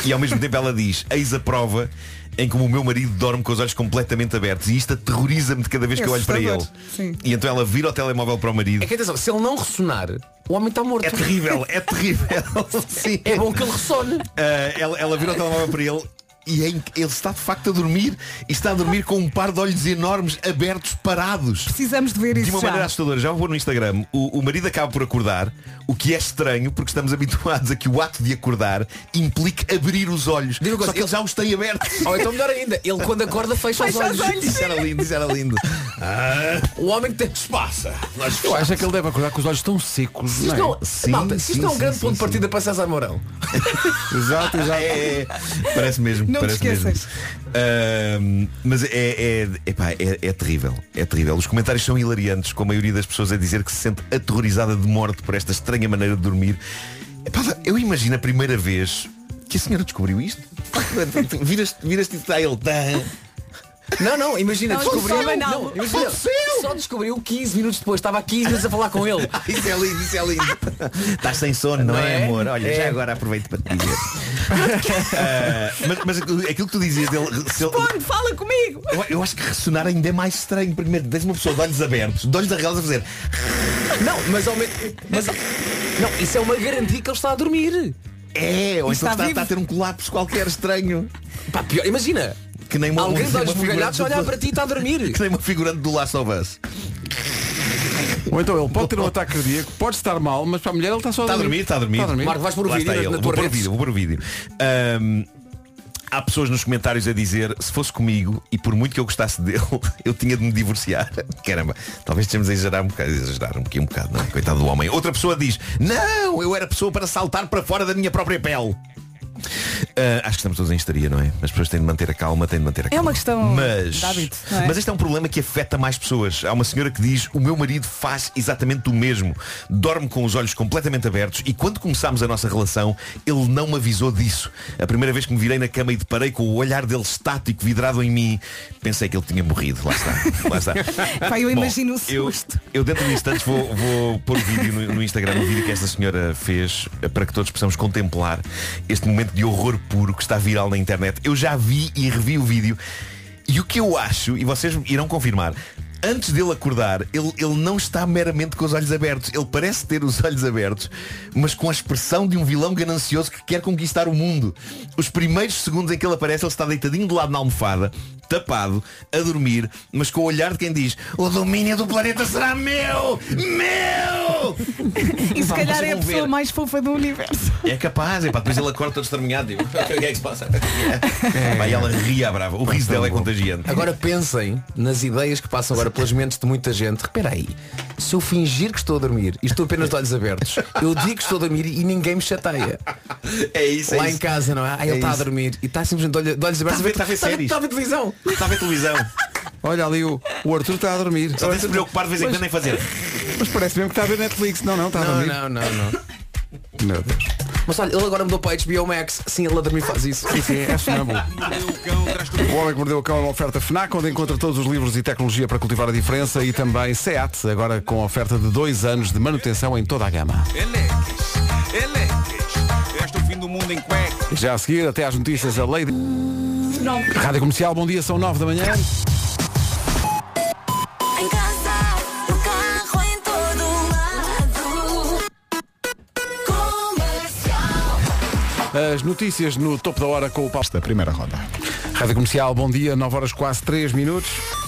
e ao mesmo tempo ela diz, eis a prova em como o meu marido dorme com os olhos completamente abertos e isto aterroriza-me de cada vez que eu olho para ele. Sim. E então ela vira o telemóvel para o marido. É que atenção, se ele não ressonar, o homem está morto. É terrível, é terrível. Sim. É bom que ele ressone. Ah, ela, ela vira o telemóvel para ele e é inc- ele está de facto a dormir e está a dormir com um par de olhos enormes abertos, parados. Precisamos de ver De isso uma já. maneira assustadora, já vou no Instagram, o, o marido acaba por acordar, o que é estranho porque estamos habituados a que o ato de acordar implique abrir os olhos. Coisa, Só que ele já os tem abertos. Ou então melhor ainda, ele quando acorda fecha, Fecha os os olhos. olhos. Isso era lindo, isso era lindo. Ah, O homem que tem. se passa. Nós Eu acho é que ele deve acordar com os olhos tão secos. Se isto não é? Sim, malta, se isto sim, é um sim, grande sim, ponto de sim. partida para César Mourão. Exato, exato. É, é, parece mesmo, Não te parece mesmo. esqueças. Ahm, mas é, é, epá, é, é terrível, é terrível. Os comentários são hilariantes, com a maioria das pessoas a dizer que se sente aterrorizada de morte por esta estranha maneira de dormir. Epá, eu imagino a primeira vez que a senhora descobriu isto. Viras-te viras e está ele. Não, não, imagina, descobriu. descobre não. Não, imagina, Aconteceu. só descobriu 15 minutos depois, estava há 15 minutos a falar com ele. Isso é lindo, isso é lindo. Estás sem sono, não, Não é, é? amor? Olha, É. já agora aproveito para te dizer. Ah, mas, mas aquilo que tu dizias dele. se ele- Responde, fala comigo. Eu, eu acho que ressonar ainda é mais estranho. Primeiro, tens uma pessoa de olhos abertos, de olhos arregalados a fazer. Não, mas ao menos. Mas, não, isso é uma garantia que ele está a dormir. É, ou Está então está, vivo. está a ter um colapso qualquer estranho. Pá, pior, imagina. Que nem uma, Alguém de olhos bugalhados a olhar para ti e está a dormir. Que nem uma figurante do Last of Us. Ou então ele pode ter um ataque cardíaco, pode estar mal, mas para a mulher ele está só a Está a dormir, está a dormir. Está a dormir. Marco, vais pôr o Lá vídeo está na, ele. na Vou tua pôr o rede. vídeo, vou pôr o vídeo. Ahm, há pessoas nos comentários a dizer se fosse comigo e por muito que eu gostasse dele, eu tinha de me divorciar. Caramba, talvez estejamos a exagerar um bocado, exagerar um bocadinho, um bocado, não é? Coitado do homem. Outra pessoa diz, não, eu era pessoa para saltar para fora da minha própria pele. Ah, acho que estamos todos em histeria, não é? As pessoas têm de manter a calma, têm de manter a É calma. uma questão mas, de hábito, é? mas este é um problema que afeta mais pessoas. Há uma senhora que diz, o meu marido faz exatamente o mesmo. Dorme com os olhos completamente abertos e quando começámos a nossa relação, ele não me avisou disso. A primeira vez que me virei na cama e deparei com o olhar dele estático, vidrado em mim, pensei que ele tinha morrido. Lá está. Lá está. Pá, eu Bom, imagino o eu, susto. eu dentro de instantes vou, vou pôr o vídeo no, no Instagram, o vídeo que esta senhora fez eh, para que todos possamos contemplar este momento de horror puro que está viral na internet. Eu já vi e revi o vídeo e o que eu acho, e vocês irão confirmar, antes dele acordar, ele, ele não está meramente com os olhos abertos. Ele parece ter os olhos abertos, mas com a expressão de um vilão ganancioso que quer conquistar o mundo. Os primeiros segundos em que ele aparece, ele está deitadinho do lado na almofada, tapado, a dormir, mas com o olhar de quem diz o domínio do planeta será meu! Meu! E se calhar é a pessoa ver. mais fofa do universo. É capaz, é pá, depois ele acorda todo estremunhado e digo, o que é que se passa? É. Pá, e ela ria brava, o riso dela é contagiante. Agora pensem nas ideias que passam agora pelas mentes de muita gente. Repara aí, se eu fingir que estou a dormir e estou apenas de olhos abertos, eu digo que estou a dormir e ninguém me chateia. É isso, é Lá isso. em casa, não é? Ah, ele É está a dormir e está simplesmente de olho- de olhos abertos. Está a ver- está a ver Está a ver televisão. Está a ver televisão. Olha ali o, o Arthur está a dormir. Só tem de se preocupar de vez em quando em fazer. Mas parece mesmo que está a ver Netflix. Não, não, está a dormir. não, não, não. Meu Deus. Mas olha, ele agora mudou para a HBO Max. Sim, ele a dormir faz isso. Sim, sim, é sonâmbulo. O Homem que Mordeu o Cão é uma oferta FNAC, onde encontra todos os livros e tecnologia para cultivar a diferença e também SEAT, agora com oferta de dois anos de manutenção em toda a gama. Eleques, eleques. Este é o fim do mundo em cuecas. Já a seguir, até às notícias, a Lady... Rádio Comercial, bom dia, são nove da manhã. As notícias no topo da hora com o Paulo da primeira roda. Rádio Comercial, bom dia, 9 horas quase 3 minutos.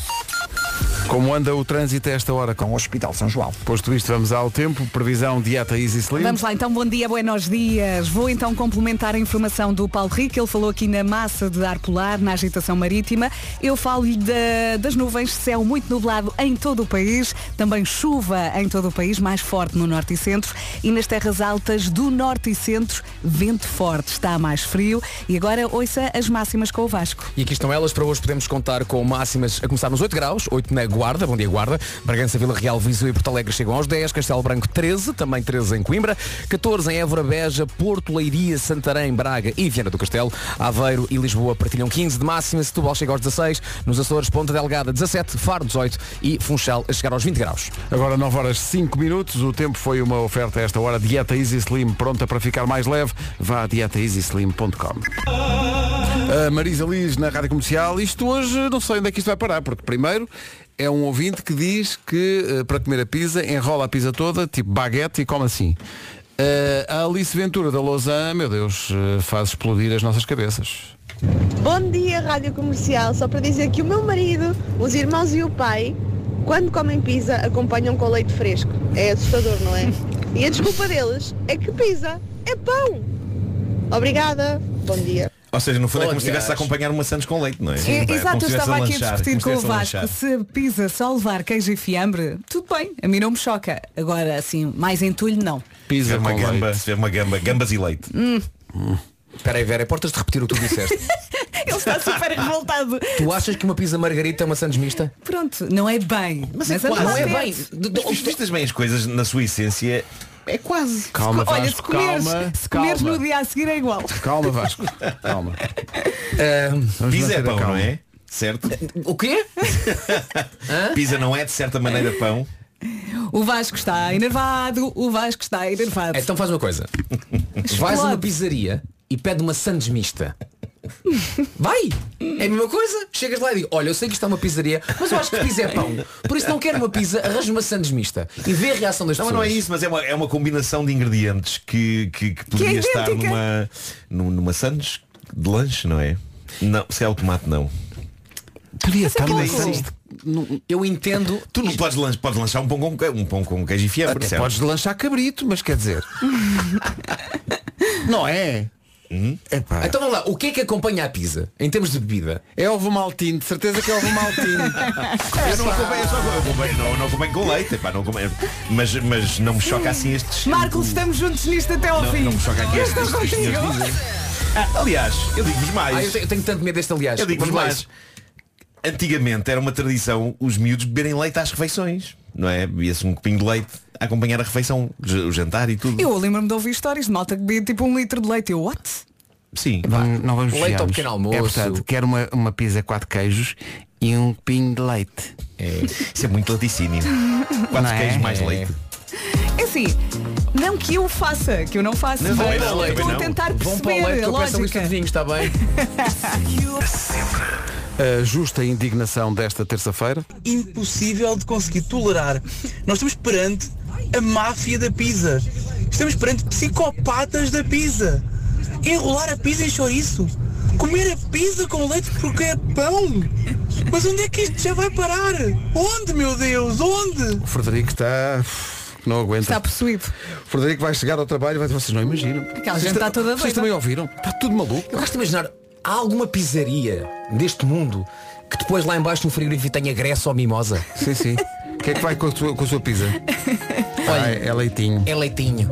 Como anda o trânsito a esta hora com o Hospital São João? Posto isto, vamos ao tempo. Previsão dieta Easy Slim. Vamos lá então, bom dia, buenos dias. Vou então complementar a informação do Paulo Rico. Ele falou aqui na massa de ar polar, na agitação marítima. Eu falo-lhe da- das nuvens, céu muito nublado em todo o país, também chuva em todo o país, mais forte no norte e centro. E nas terras altas do norte e centro, vento forte, está mais frio. E agora ouça as máximas com o Vasco. E aqui estão elas, para hoje podemos contar com máximas a começar nos 8 graus, 8 na Guarda, bom dia Guarda, Bragança, Vila Real, Viseu e Porto Alegre chegam aos 10, Castelo Branco 13, também 13 em Coimbra, 14 em Évora, Beja, Porto, Leiria, Santarém, Braga e Viana do Castelo, Aveiro e Lisboa partilham 15 de máxima, Setúbal chega aos 16, nos Açores, Ponta Delgada 17, Faro 18 e Funchal a chegar aos 20 graus. Agora 9 horas 5 minutos. O tempo foi uma oferta a esta hora. Dieta Easy Slim pronta para ficar mais leve. Vá a dietaeasyslim.com. A Marisa Liz na Rádio Comercial. Isto hoje não sei onde é que isto vai parar, porque primeiro é um ouvinte que diz que eh, para comer a pizza enrola a pizza toda, tipo baguete e come assim. Eh, a Alice Ventura da Lausanne, meu Deus, eh, faz explodir as nossas cabeças. Bom dia, Rádio Comercial. Só para dizer que o meu marido, os irmãos e o pai, quando comem pizza, acompanham com leite fresco. É assustador, não é? E a desculpa deles é que pizza é pão. Obrigada. Bom dia. Ou seja, no fundo é como se estivesse a acompanhar uma Santos com leite, não é? É, É Exato, se eu estava aqui a discutir com o a Vasco. lanchar. Se pizza só levar queijo e fiambre, tudo bem, a mim não me choca. Agora, assim, mais entulho, não. Pizza tiver uma com gamba, leite. uma gamba, gambas e leite. Hum, Espera aí, Vera, importas de repetir o que tu disseste? ele está super revoltado. tu achas que uma pizza margarita é uma sandes mista? Pronto, não é bem. Mas, é anda quase. Não é bem. Mas vistas bem as coisas na sua essência, é quase. Calma, Olha, se Vasco, comeres, calma. se comeres calma. no dia a seguir é igual. Calma, Vasco. Calma. Vamos Pizza é pão, calma. não é? Certo? o quê? Pizza não é de certa maneira pão. O Vasco está enervado, o Vasco está enervado. Então faz uma coisa. Vais a uma pizzaria e pede uma sandes mista. Vai! É a mesma coisa. Chegas lá e digo, olha, eu sei que isto é uma pizzaria, mas eu acho que pizza é pão. Por isso não quero uma pizza, arranja uma sandes mista. E vê a reação das Não, pessoas. não é isso, mas é uma, é uma combinação de ingredientes que, que, que poderia estar idêntica. numa, num- numa sandes de lanche, não é? Não, se é o tomate não. Podia estar numa sandes de- Eu entendo. Tu não podes, lan- podes lanchar um pão com, que- um pão com queijo e fiambre, Até certo? podes lanchar cabrito, mas quer dizer. não é? Epá, Então vamos lá, o que é que acompanha a pizza? Em termos de bebida? É ovo maltinho, de certeza que é ovo maltinho. Eu não acompanho, eu só acompanho- não, não acompanho com leite, epá, não acompanho- mas, mas não me choca assim estes. Marcos, estamos juntos nisto até ao não, fim. não me choca aqui estes, estes contigo. dizem. Ah, aliás, eu digo-vos mais. Ah, eu, tenho, eu tenho tanto medo deste aliás. Eu digo-vos mais. Antigamente era uma tradição os miúdos beberem leite às refeições. Não é? Bebia-se um copinho de leite a acompanhar a refeição, o jantar e tudo. Eu lembro-me de ouvir histórias de malta que bebia tipo um litro de leite. Eu, what? Sim. Vamos- não vamos Leite ao pequeno almoço. É portanto, quero uma, uma pizza quatro queijos e um pinho de leite. É, isso é muito laticínio. Quatro Não é? queijos mais É. leite. É assim, não que eu faça, que eu não faço. Não, mas não, estou a não. tentar Vão para o perceber leite que a eu peço a lista lógica. de vinhos, está bem? A justa indignação desta terça-feira. impossível de conseguir tolerar. Nós estamos perante a máfia da pizza. Estamos perante psicopatas da pizza. Enrolar a pizza em chouriço. Comer a pizza com leite porque é pão. Mas onde é que isto já vai parar? Onde, meu Deus? Onde? O Frederico está. Não aguenta. Está possuído. O Frederico vai chegar ao trabalho e vai dizer, vocês não imaginam. Aquela gente Vocês está toda Vocês doida. também ouviram? Está tudo maluco. Eu gosto de imaginar, há alguma pizzaria deste mundo que depois lá embaixo no frigorífico tenha greça ou mimosa? Sim, sim. O que é que vai com a sua, com a sua pizza? Olha, Ah, é leitinho. É leitinho.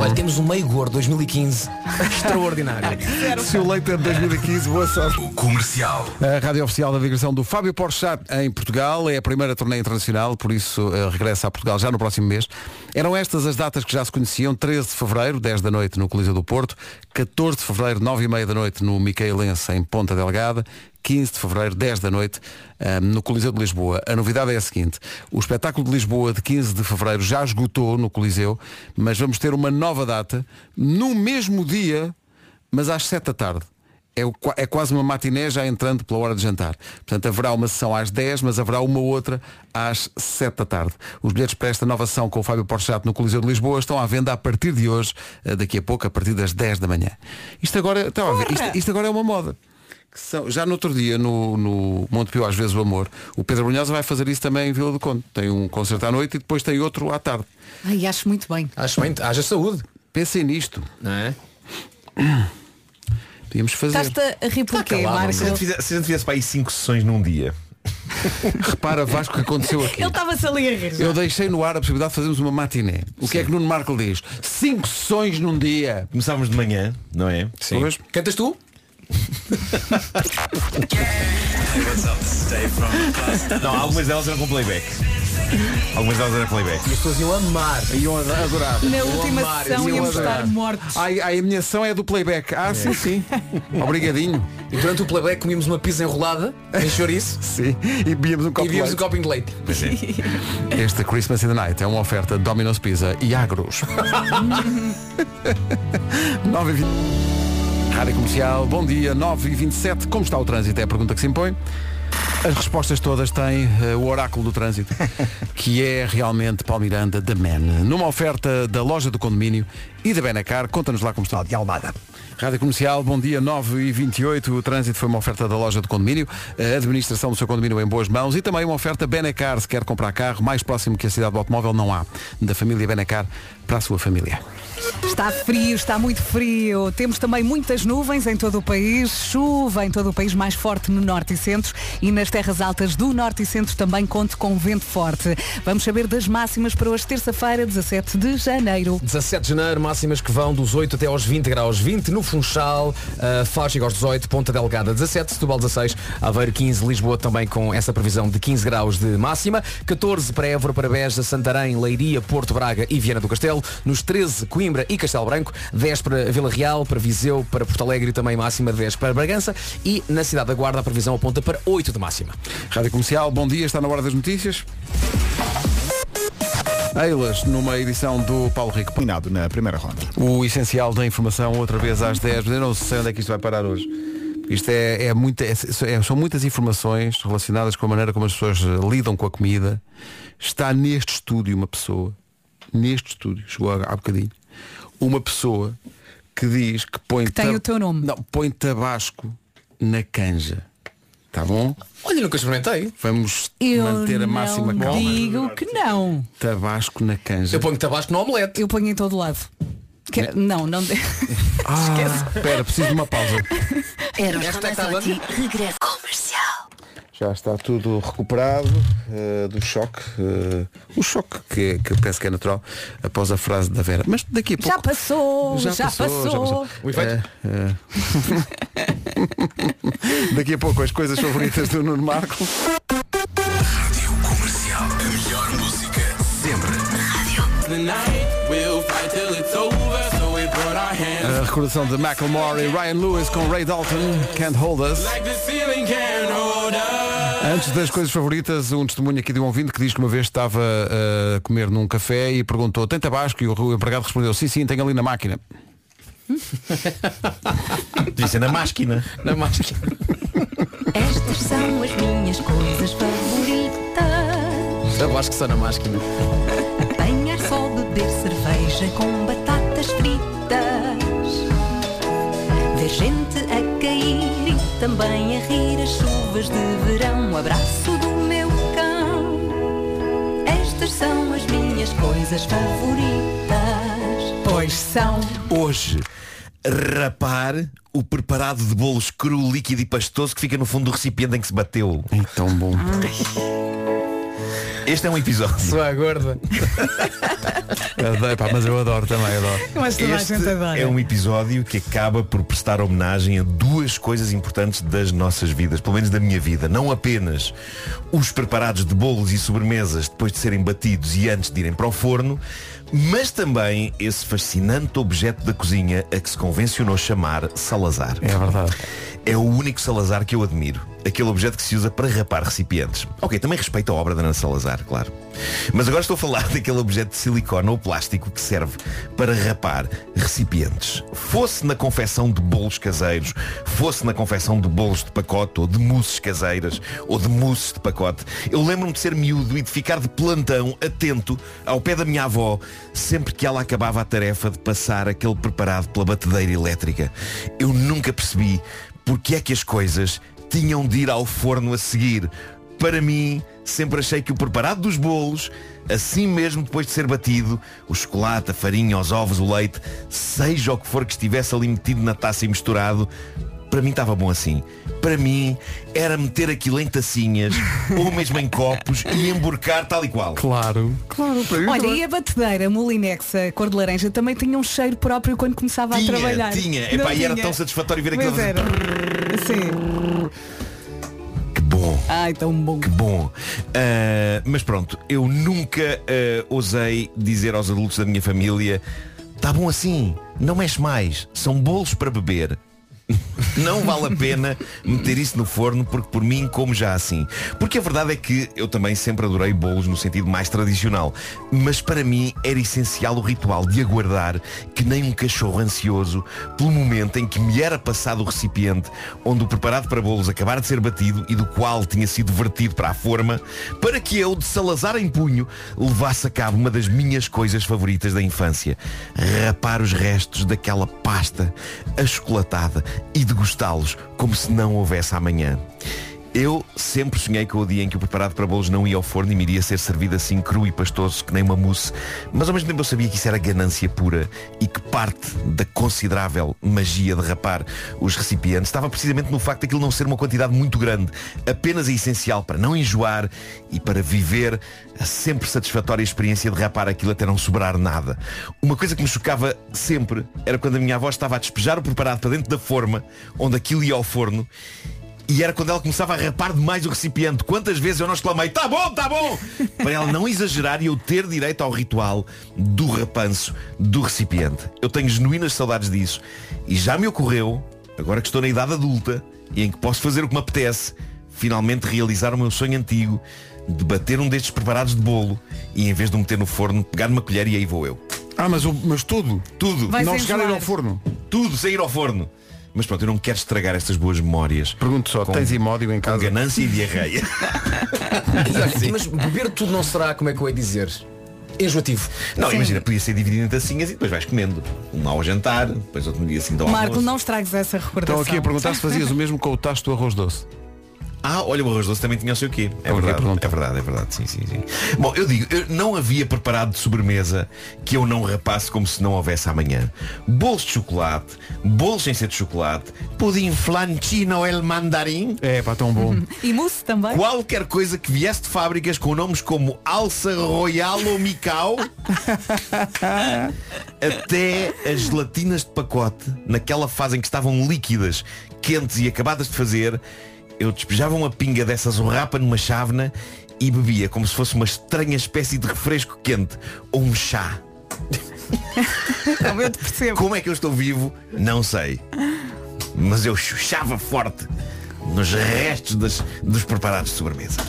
Olha, temos um meio gordo 2015 extraordinário. Se o leite é de 2015, boa sorte. Comercial. A rádio oficial da digressão do Fábio Porchat em Portugal é a primeira turnê internacional, por isso eh, regressa a Portugal já no próximo mês. Eram estas as datas que já se conheciam, 13 de Fevereiro, 10 da noite no Coliseu do Porto, 14 de Fevereiro, 9 e meia da noite no Micaelense em Ponta Delgada, 15 de Fevereiro, 10 da noite, no Coliseu de Lisboa. A novidade é a seguinte, o espetáculo de Lisboa de 15 de Fevereiro já esgotou no Coliseu, mas vamos ter uma nova data no mesmo dia, mas às 7 da tarde. É, o é quase uma matiné já entrando pela hora de jantar. Portanto, haverá uma sessão às 10, mas haverá uma outra às 7 da tarde. Os bilhetes para esta nova sessão com o Fábio Porchat no Coliseu de Lisboa estão à venda a partir de hoje, eh, daqui a pouco, a partir das 10 da manhã. Isto agora, a ver, isto, isto agora é uma moda. Que são- já no outro dia, no, no Monte Pio, às vezes o amor, o Pedro Brunhosa vai fazer isso também em Vila do Conde. Tem um concerto à noite e depois tem outro à tarde. Ai, acho muito bem. Acho bem, haja saúde. Pensem nisto. Não é? Podíamos fazer. Estás-te a rir porquê, Calado, Marco? se a gente fizesse, se a gente fizesse para aí 5 sessões num dia. Repara, Vasco, o que aconteceu aqui. Ele estava-se ali a rir. Eu deixei no ar a possibilidade de fazermos uma matiné. O que é que Nuno Marco diz? Cinco sessões num dia. Começávamos de manhã, não é? Sim. Cantas tu? Não, algumas delas eram com playback. Algumas delas eram playback. E as pessoas iam amar. Iam adorar. Na última amar, sessão iam íamos adorar. estar mortos. Ai, ai, a minha ação é do playback. Ah, sim, sim. Obrigadinho. E durante o playback comíamos uma pizza enrolada em chouriço Sim. E bebíamos um copo e de víamos um leite. copinho de leite. É. Este Christmas in the Night é uma oferta de Domino's Pizza e Agros. 9 e 20. Rádio Comercial, bom dia, 9 e 27 Como está o trânsito? É a pergunta que se impõe. As respostas todas têm eh, o oráculo do trânsito, que é realmente Paulo Miranda da Man. Numa oferta da loja do condomínio e da Benacar, conta-nos lá como está. De Almada. Rádio Comercial, bom dia, 9 e 28 O trânsito foi uma oferta da loja do condomínio, a administração do seu condomínio em boas mãos e também uma oferta Benacar. Se quer comprar carro, mais próximo que a cidade do automóvel não há. Da família Benacar para a sua família. Está frio, está muito frio. Temos também muitas nuvens em todo o país, chuva em todo o país, mais forte no norte e centro e nas terras altas do norte e centro também conte com vento forte. Vamos saber das máximas para hoje, terça-feira, 17 de janeiro. 17 de janeiro, máximas que vão dos 8 até aos 20 graus. 20 no Funchal, uh, Faro chega aos 18, Ponta Delgada 17, Setúbal 16, Aveiro 15, Lisboa também com essa previsão de 15 graus de máxima. 14 para Évora, para Beja, Santarém, Leiria, Porto Braga e Viana do Castelo. Nos 13, Coimbra e Castelo Branco. 10 para Vila Real, para Viseu, para Porto Alegre e também máxima de 10 para Bragança. E na cidade da Guarda a previsão aponta para 8 de máxima. Rádio Comercial, bom dia, está na hora das notícias. Eilas, numa edição do Paulo Rico. Terminado na primeira ronda. O essencial da informação, outra vez às 10. Eu não sei onde é que isto vai parar hoje. Isto é, é muita, é- é- são muitas informações relacionadas com a maneira como as pessoas lidam com a comida. Está neste estúdio uma pessoa, neste estúdio, chegou há, bocadinho, uma pessoa que diz que põe, Que tem o teu nome. Não, põe tabasco na canja. Tá bom? Olha, nunca experimentei. Vamos Eu manter a não máxima calma. digo que não. Tabasco na canja. Eu ponho tabasco no omelete. Eu ponho em todo lado. Que- Não, não. de- Ah, espera, preciso de uma pausa. Eros Esta é que Ramazzotti, comercial. Já está tudo recuperado eh, do choque. eh, o choque que, que eu penso que é natural após a frase da Vera. Mas daqui a pouco. Já passou, já, passou. O efeito? Eh. daqui a pouco as coisas favoritas do Nuno Marco. Rádio Comercial. A melhor música sempre. A recordação de Macklemore e Ryan Lewis com Ray Dalton, Can't Hold Us. Antes das coisas favoritas, um testemunho aqui de um ouvinte que diz que uma vez estava eh, a comer num café e perguntou, tem tabasco? E o empregado respondeu, sim, sim, tenho ali na máquina. Disse na máquina. Na máquina. Estas são as minhas coisas favoritas. Tabasco só na máquina. Apanhar só beber cerveja com batatas fritas. Ver gente também a rir as chuvas de verão. O abraço do meu cão. Estas são as minhas coisas favoritas. Pois são. Hoje, rapar o preparado de bolos cru, líquido e pastoso que fica no fundo do recipiente em que se bateu. É tão bom. Este é um episódio. Sua gorda. Adoro, pá, mas eu adoro também, adoro. A Este gente adora. é um episódio que acaba por prestar homenagem a duas coisas importantes das nossas vidas, pelo menos da minha vida. Não apenas os preparados de bolos e sobremesas depois de serem batidos e antes de irem para o forno, mas também esse fascinante objeto da cozinha a que se convencionou chamar Salazar. É verdade. É o único Salazar que eu admiro. Aquele objeto que se usa para rapar recipientes. Ok, também respeito a obra da Ana Salazar, claro. Mas agora estou a falar daquele objeto de silicone ou plástico que serve para rapar recipientes. Fosse na confecção de bolos caseiros, fosse na confecção de bolos de pacote ou de mousses caseiras ou de mousses de pacote. Eu lembro-me de ser miúdo e de ficar de plantão atento ao pé da minha avó sempre que ela acabava a tarefa de passar aquele preparado pela batedeira elétrica. Eu nunca percebi porque é que as coisas tinham de ir ao forno a seguir. Para mim, sempre achei que o preparado dos bolos, assim mesmo depois de ser batido, o chocolate, a farinha, os ovos, o leite, seja o que for que estivesse ali metido na taça e misturado, para mim estava bom assim. Para mim, era meter aquilo em tacinhas, ou mesmo em copos, e emborcar tal e qual. Claro. Claro, Olha, e a batedeira Molinex, a cor de laranja, também tinha um cheiro próprio quando começava Tinha, a trabalhar. tinha. Epá, e era tinha? tão satisfatório ver aquilo. era. Sim. Que bom. Ai, tão bom. Que bom. Ah, mas pronto, eu nunca ah, ousei dizer aos adultos da minha família Tá bom assim, não mexe mais, são bolos para beber. Não vale a pena meter isso no forno porque por mim como já assim. Porque a verdade é que eu também sempre adorei bolos no sentido mais tradicional. Mas para mim era essencial o ritual de aguardar que nem um cachorro ansioso pelo momento em que me era passado o recipiente onde o preparado para bolos acabara de ser batido e do qual tinha sido vertido para a forma para que eu, de Salazar em punho, levasse a cabo uma das minhas coisas favoritas da infância. Rapar os restos daquela pasta achocolatada e degustá-los como se não houvesse amanhã. Eu sempre sonhei com o dia em que o preparado para bolos não ia ao forno e me iria ser servido assim cru e pastoso que nem uma mousse. Mas ao mesmo tempo eu sabia que isso era ganância pura e que parte da considerável magia de rapar os recipientes estava precisamente no facto de aquilo não ser uma quantidade muito grande, apenas a essencial para não enjoar e para viver a sempre satisfatória experiência de rapar aquilo até não sobrar nada. Uma coisa que me chocava sempre era quando a minha avó estava a despejar o preparado para dentro da forma, onde aquilo ia ao forno, e era quando ela começava a rapar demais o recipiente. Quantas vezes eu não exclamei, tá bom, tá bom! Para ela não exagerar e eu ter direito ao ritual do rapanço do recipiente. Eu tenho genuínas saudades disso. E já me ocorreu, agora que estou na idade adulta e em que posso fazer o que me apetece, finalmente realizar o meu sonho antigo de bater um destes preparados de bolo e em vez de o meter no forno, pegar numa colher e aí vou eu. Ah, mas, o- mas tudo? Tudo. Vai Não sem chegar a ir ao forno? Tudo, sair ao forno. Mas pronto, eu não quero estragar estas boas memórias. Pergunto só, tens imódio em casa? Com ganância e diarreia. Mas beber tudo não será, como é que eu ia dizer? Enjoativo. Não, Sim. imagina, podia ser dividido em tacinhas e depois vais comendo. Um ao jantar, depois outro dia assim do Marco, almoço. não estragues essa recordação. Estão aqui a perguntar se fazias o mesmo com o tacho do arroz doce. Ah, olha, o arroz doce também tinha o seu quê. É a verdade, é verdade, é verdade, sim, sim, sim. Bom, eu digo, eu não havia preparado de sobremesa que eu não rapasse como se não houvesse amanhã. Bolos de chocolate, bolos sem ser de chocolate, pudim flancino el mandarim. É, pá, tão bom. E mousse também? Qualquer coisa que viesse de fábricas com nomes como Alça Royal ou Micau até as gelatinas de pacote naquela fase em que estavam líquidas, quentes e acabadas de fazer eu despejava uma pinga dessas rapa numa chávena e bebia como se fosse uma estranha espécie de refresco quente ou um chá. Como é que eu estou vivo? Não sei. Mas eu chuchava forte nos restos das- dos preparados de sobremesa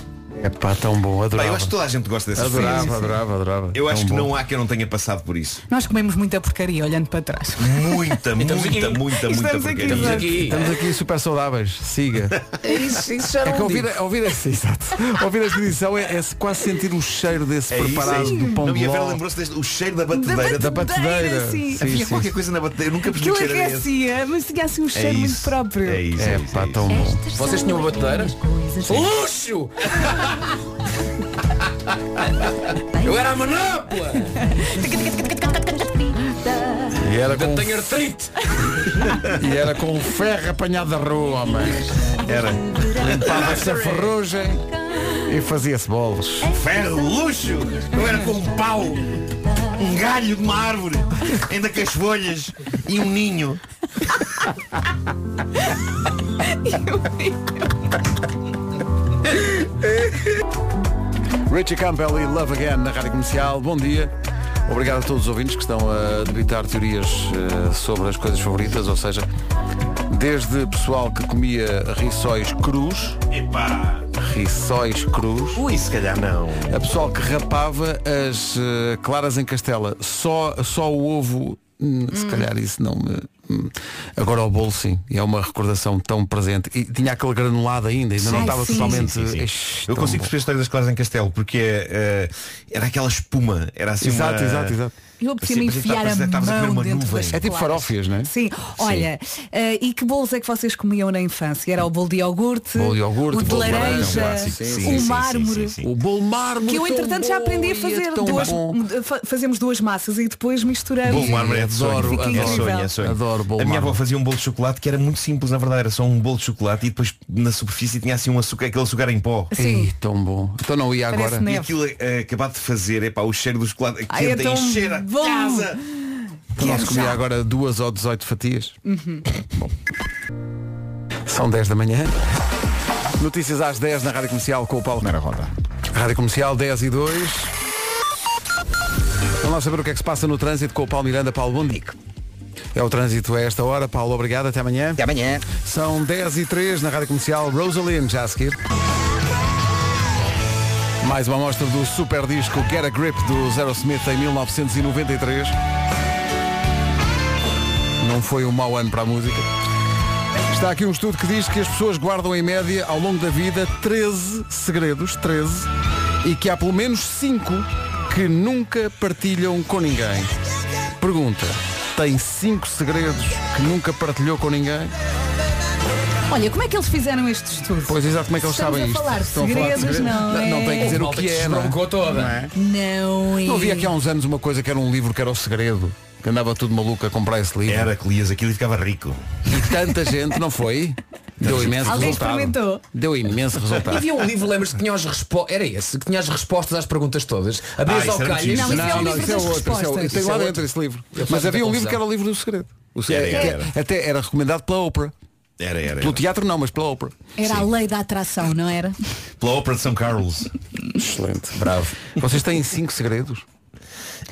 É pá, tão bom, adorava. Pá, eu acho que toda a gente gosta dessas Adorava, coisas. adorava, adorava. Eu acho Tão que bom. não há que eu não tenha passado por isso. Nós comemos muita porcaria olhando para trás. Muita, muita, aqui. muita, muita Estamos aqui, porcaria. Estamos aqui super saudáveis. Siga. Isso, isso já É não que ouvir, digo. ouvir, esta- exato. ouvir esta edição é, é quase sentir o cheiro desse É isso, preparado é isso. do pão Não, de e a Vera ló. lembrou-se deste- o cheiro da batedeira. Da batedeira, sim. sim, Havia qualquer coisa na batedeira. Eu nunca percebi Aquilo que cheiro era esse. aquecia, mas tinha assim um cheiro muito isso. próprio. É isso. É, É, isso, pá, é isso. tão bom. Vocês tinham uma batedeira? Luxo! Eu era a manopla! E era com, tenho artrite! e era com ferro apanhado da rua, homem. Era. Limpava-se a ferrugem. E fazia-se bolos. Ferro, luxo! Eu era com um pau, um galho de uma árvore, ainda com as folhas e um ninho. Richie Campbell e Love Again na Rádio Comercial. Bom dia. Obrigado a todos os ouvintes que estão a debitar teorias eh, sobre as coisas favoritas, ou seja, desde pessoal que comia rissóis crus, Epá! rissóis crus, Ui, se calhar não. a pessoal que rapava as eh, claras em castela, só, só o ovo, hum, se calhar isso não me. Hum. Agora o bolo sim, e é uma recordação tão presente. E tinha aquele granulado ainda, ainda não Sim. estava Sim, totalmente. sim, sim, sim. Ixi, Eu consigo bom. perceber a história das claras em castelo, porque é, eh, era aquela espuma, era assim Exato, uma... exato, exato. Eu apetecia-me Parecia- enfiar a mão dentro das É tipo farófias, não é? Sim, olha, eh, e que bolos é que vocês comiam na infância? Era o bolo de iogurte, Bolo de iogurte, o de bolo de laranja, sim, o mármore. O bolo mármore. Que eu entretanto já aprendi a é fazer duas, fazemos duas massas e depois misturamos. Bolo de mármore é de sonho. Adoro, É é. Adoro bolo A minha avó fazia um bolo de chocolate que era muito simples, na verdade, era só um bolo de chocolate e depois na superfície tinha assim um açúcar, aquele açúcar em pó. Sim. Ei, tão bom. Então não ia Parece agora. neve. E aquilo eh, acabado de fazer, epá, o cheiro do chocolate Ai, é quente tão a encher a bom. casa. Então se comia agora duas ou 18 fatias. Bom. São 10 da manhã. Notícias às 10 na Rádio Comercial com o Paulo Primeira Roda. Rádio Comercial 10 e 2. Vamos lá saber o que é que se passa no trânsito com o Paulo Miranda. Paulo, bom dia. É o trânsito a esta hora. Paulo, obrigado. Até amanhã. Até amanhã. São 10 e 3 na Rádio Comercial. Rosalind, já a seguir. Mais uma amostra do super disco Get a Grip do Zero Smith em 1993. Não foi um mau ano para a música. Está aqui um estudo que diz que as pessoas guardam em média ao longo da vida 13 segredos, 13, e que há pelo menos 5 que nunca partilham com ninguém. Pergunta, tem 5 segredos que nunca partilhou com ninguém? Olha, como é que eles fizeram este estudo? Pois exato, como é que eles Estamos sabem a isto? falar de Estão a falar de segredos, não é? Não tem que dizer o que é, não é? toda. Não é? Não é. Não havia aqui há uns anos uma coisa que era um livro que era o segredo, que andava tudo maluco a comprar esse livro. Era que lias aquilo e ficava rico. E tanta gente, não foi? Deu imenso Alguém resultado. experimentou? Deu imenso E resultado. havia um livro, lembras que tinha as respostas. Era esse, que tinha as respostas às perguntas todas. Abrias Ah, ao era calhas. muito Não, isso é o livro isso é das outro, isso é outro. respostas. Tem lá é dentro outro. esse livro. Mas havia um livro que era o livro do segredo. O Era, segredo- era, era. Até era recomendado pela Oprah. Era, era. Pelo era. teatro não, mas pela Oprah. Era a lei da atração, não era? Pela ópera de São Carlos. Excelente. Bravo. Vocês têm cinco segredos?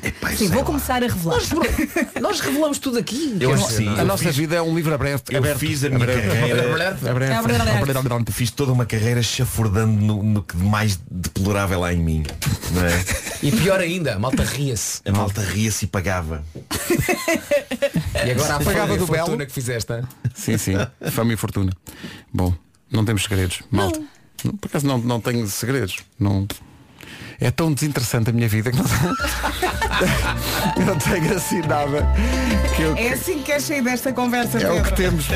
Epá, Sim, vou lá. começar a revelar. Nós revelamos tudo aqui. Eu acho que sim. A Eu nossa fiz- vida é um livro aberto. Eu aberto. fiz a minha carreira. Aberto. Fiz toda uma carreira chafurdando no, no que mais deplorável há em mim. Não é? E pior ainda, a malta ria-se. A malta ria-se e pagava. E agora a Pagava do fortuna Belo. que fizeste. hein? Sim, sim. Fama e fortuna. Bom, não temos segredos. Malta. Não, Por acaso não, não tenho segredos. Não. É tão desinteressante a minha vida que não, eu não tenho assim nada. Que eu, É assim que queres sair desta conversa, é o que Pedro. temos.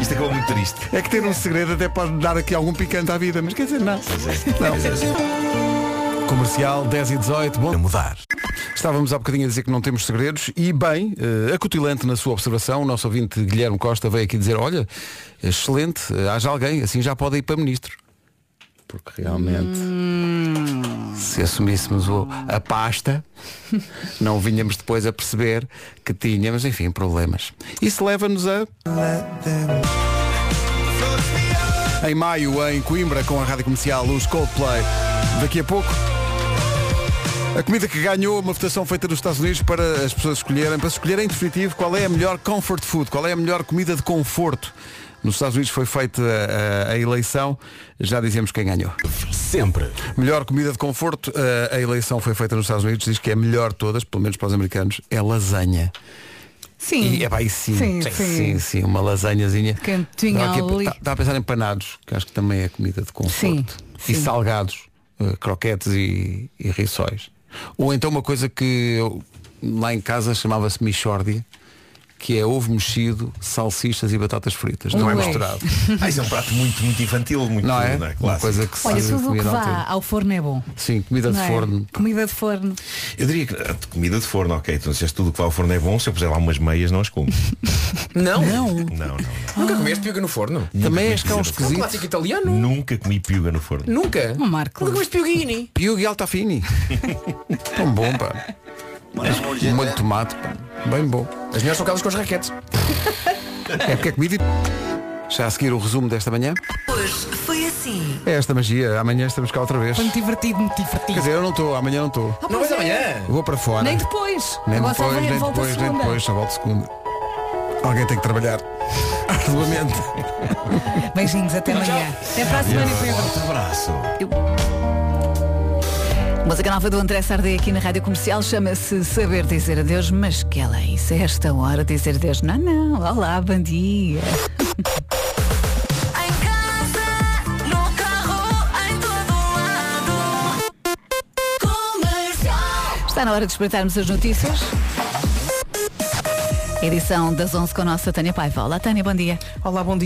Isto acabou muito triste. É que ter um segredo até pode dar aqui algum picante à vida, mas quer dizer, não. Não. Comercial 10 e 18, bom mudar. Estávamos há bocadinho a dizer que não temos segredos e bem, eh, acutilante na sua observação, o nosso ouvinte Guilherme Costa veio aqui dizer, olha, excelente, eh, haja alguém, assim já pode ir para ministro. Porque realmente se assumíssemos o- a pasta, não vinhamos depois a perceber que tínhamos, enfim, problemas. Isso leva-nos a. Em maio, em Coimbra, com a rádio comercial, os Coldplay. Daqui a pouco. A comida que ganhou uma votação feita nos Estados Unidos para as pessoas escolherem, para escolherem em definitivo qual é a melhor comfort food, qual é a melhor comida de conforto. Nos Estados Unidos foi feita a, a eleição, já dizemos quem ganhou. Sempre. Melhor comida de conforto, a, a eleição foi feita nos Estados Unidos, diz que é a melhor de todas, pelo menos para os americanos, é lasanha. Sim. E é aí sim. Sim, sim, sim. sim, sim, uma lasanhazinha. Cantinho Estava aqui a- ali. tá- Estava a pensar em panados, que acho que também é comida de conforto. Sim, E salgados, eh, croquetes e, e rissóis. Ou então uma coisa que eu, lá em casa chamava-se michórdia, que é ovo mexido, salsichas e batatas fritas. Não é misturado. Ah, isso é um prato muito, muito infantil, muito Não é? não Uma clássico. coisa que se Olha, tudo o que vá altura. ao forno é bom. Sim, comida de não é? forno. Comida de forno. Eu diria que ah, comida de forno, ok. Então se tudo que vai ao forno é bom, se eu puser lá umas meias não as como. Não? Não, não. Nunca comeste piuga no forno? Também és cá um esquisito. É um clássico italiano. Nunca comi piuga no forno. Nunca? Um Marco. Nunca comeste piuguini? Piuga e altafini. Tão bom, pá. Um molho de tomate, pá. Bem bom. As melhores são aquelas com as raquetes. É porque é comida e... Já a seguir o resumo desta manhã. Hoje foi assim. É esta magia. Amanhã estamos cá outra vez. Foi muito divertido, muito Quer divertido. dizer, eu não estou, amanhã não estou. Não vais amanhã? Vou para fora. Nem depois. Nem Agora depois, nem volta depois, nem depois, só volto segunda. Alguém tem que trabalhar arduamente. Beijinhos, até amanhã. Até para a semana, Pedro. Forte abraço. Música nova do André Sardé aqui na Rádio Comercial chama-se Saber Dizer Adeus, mas que ela é isso, é esta hora dizer adeus. Não, não, olá, bom dia. Está na hora de espreitarmos as notícias. Edição das 11 com a nossa Tânia Paiva. Olá, Tânia, bom dia. Olá, bom dia.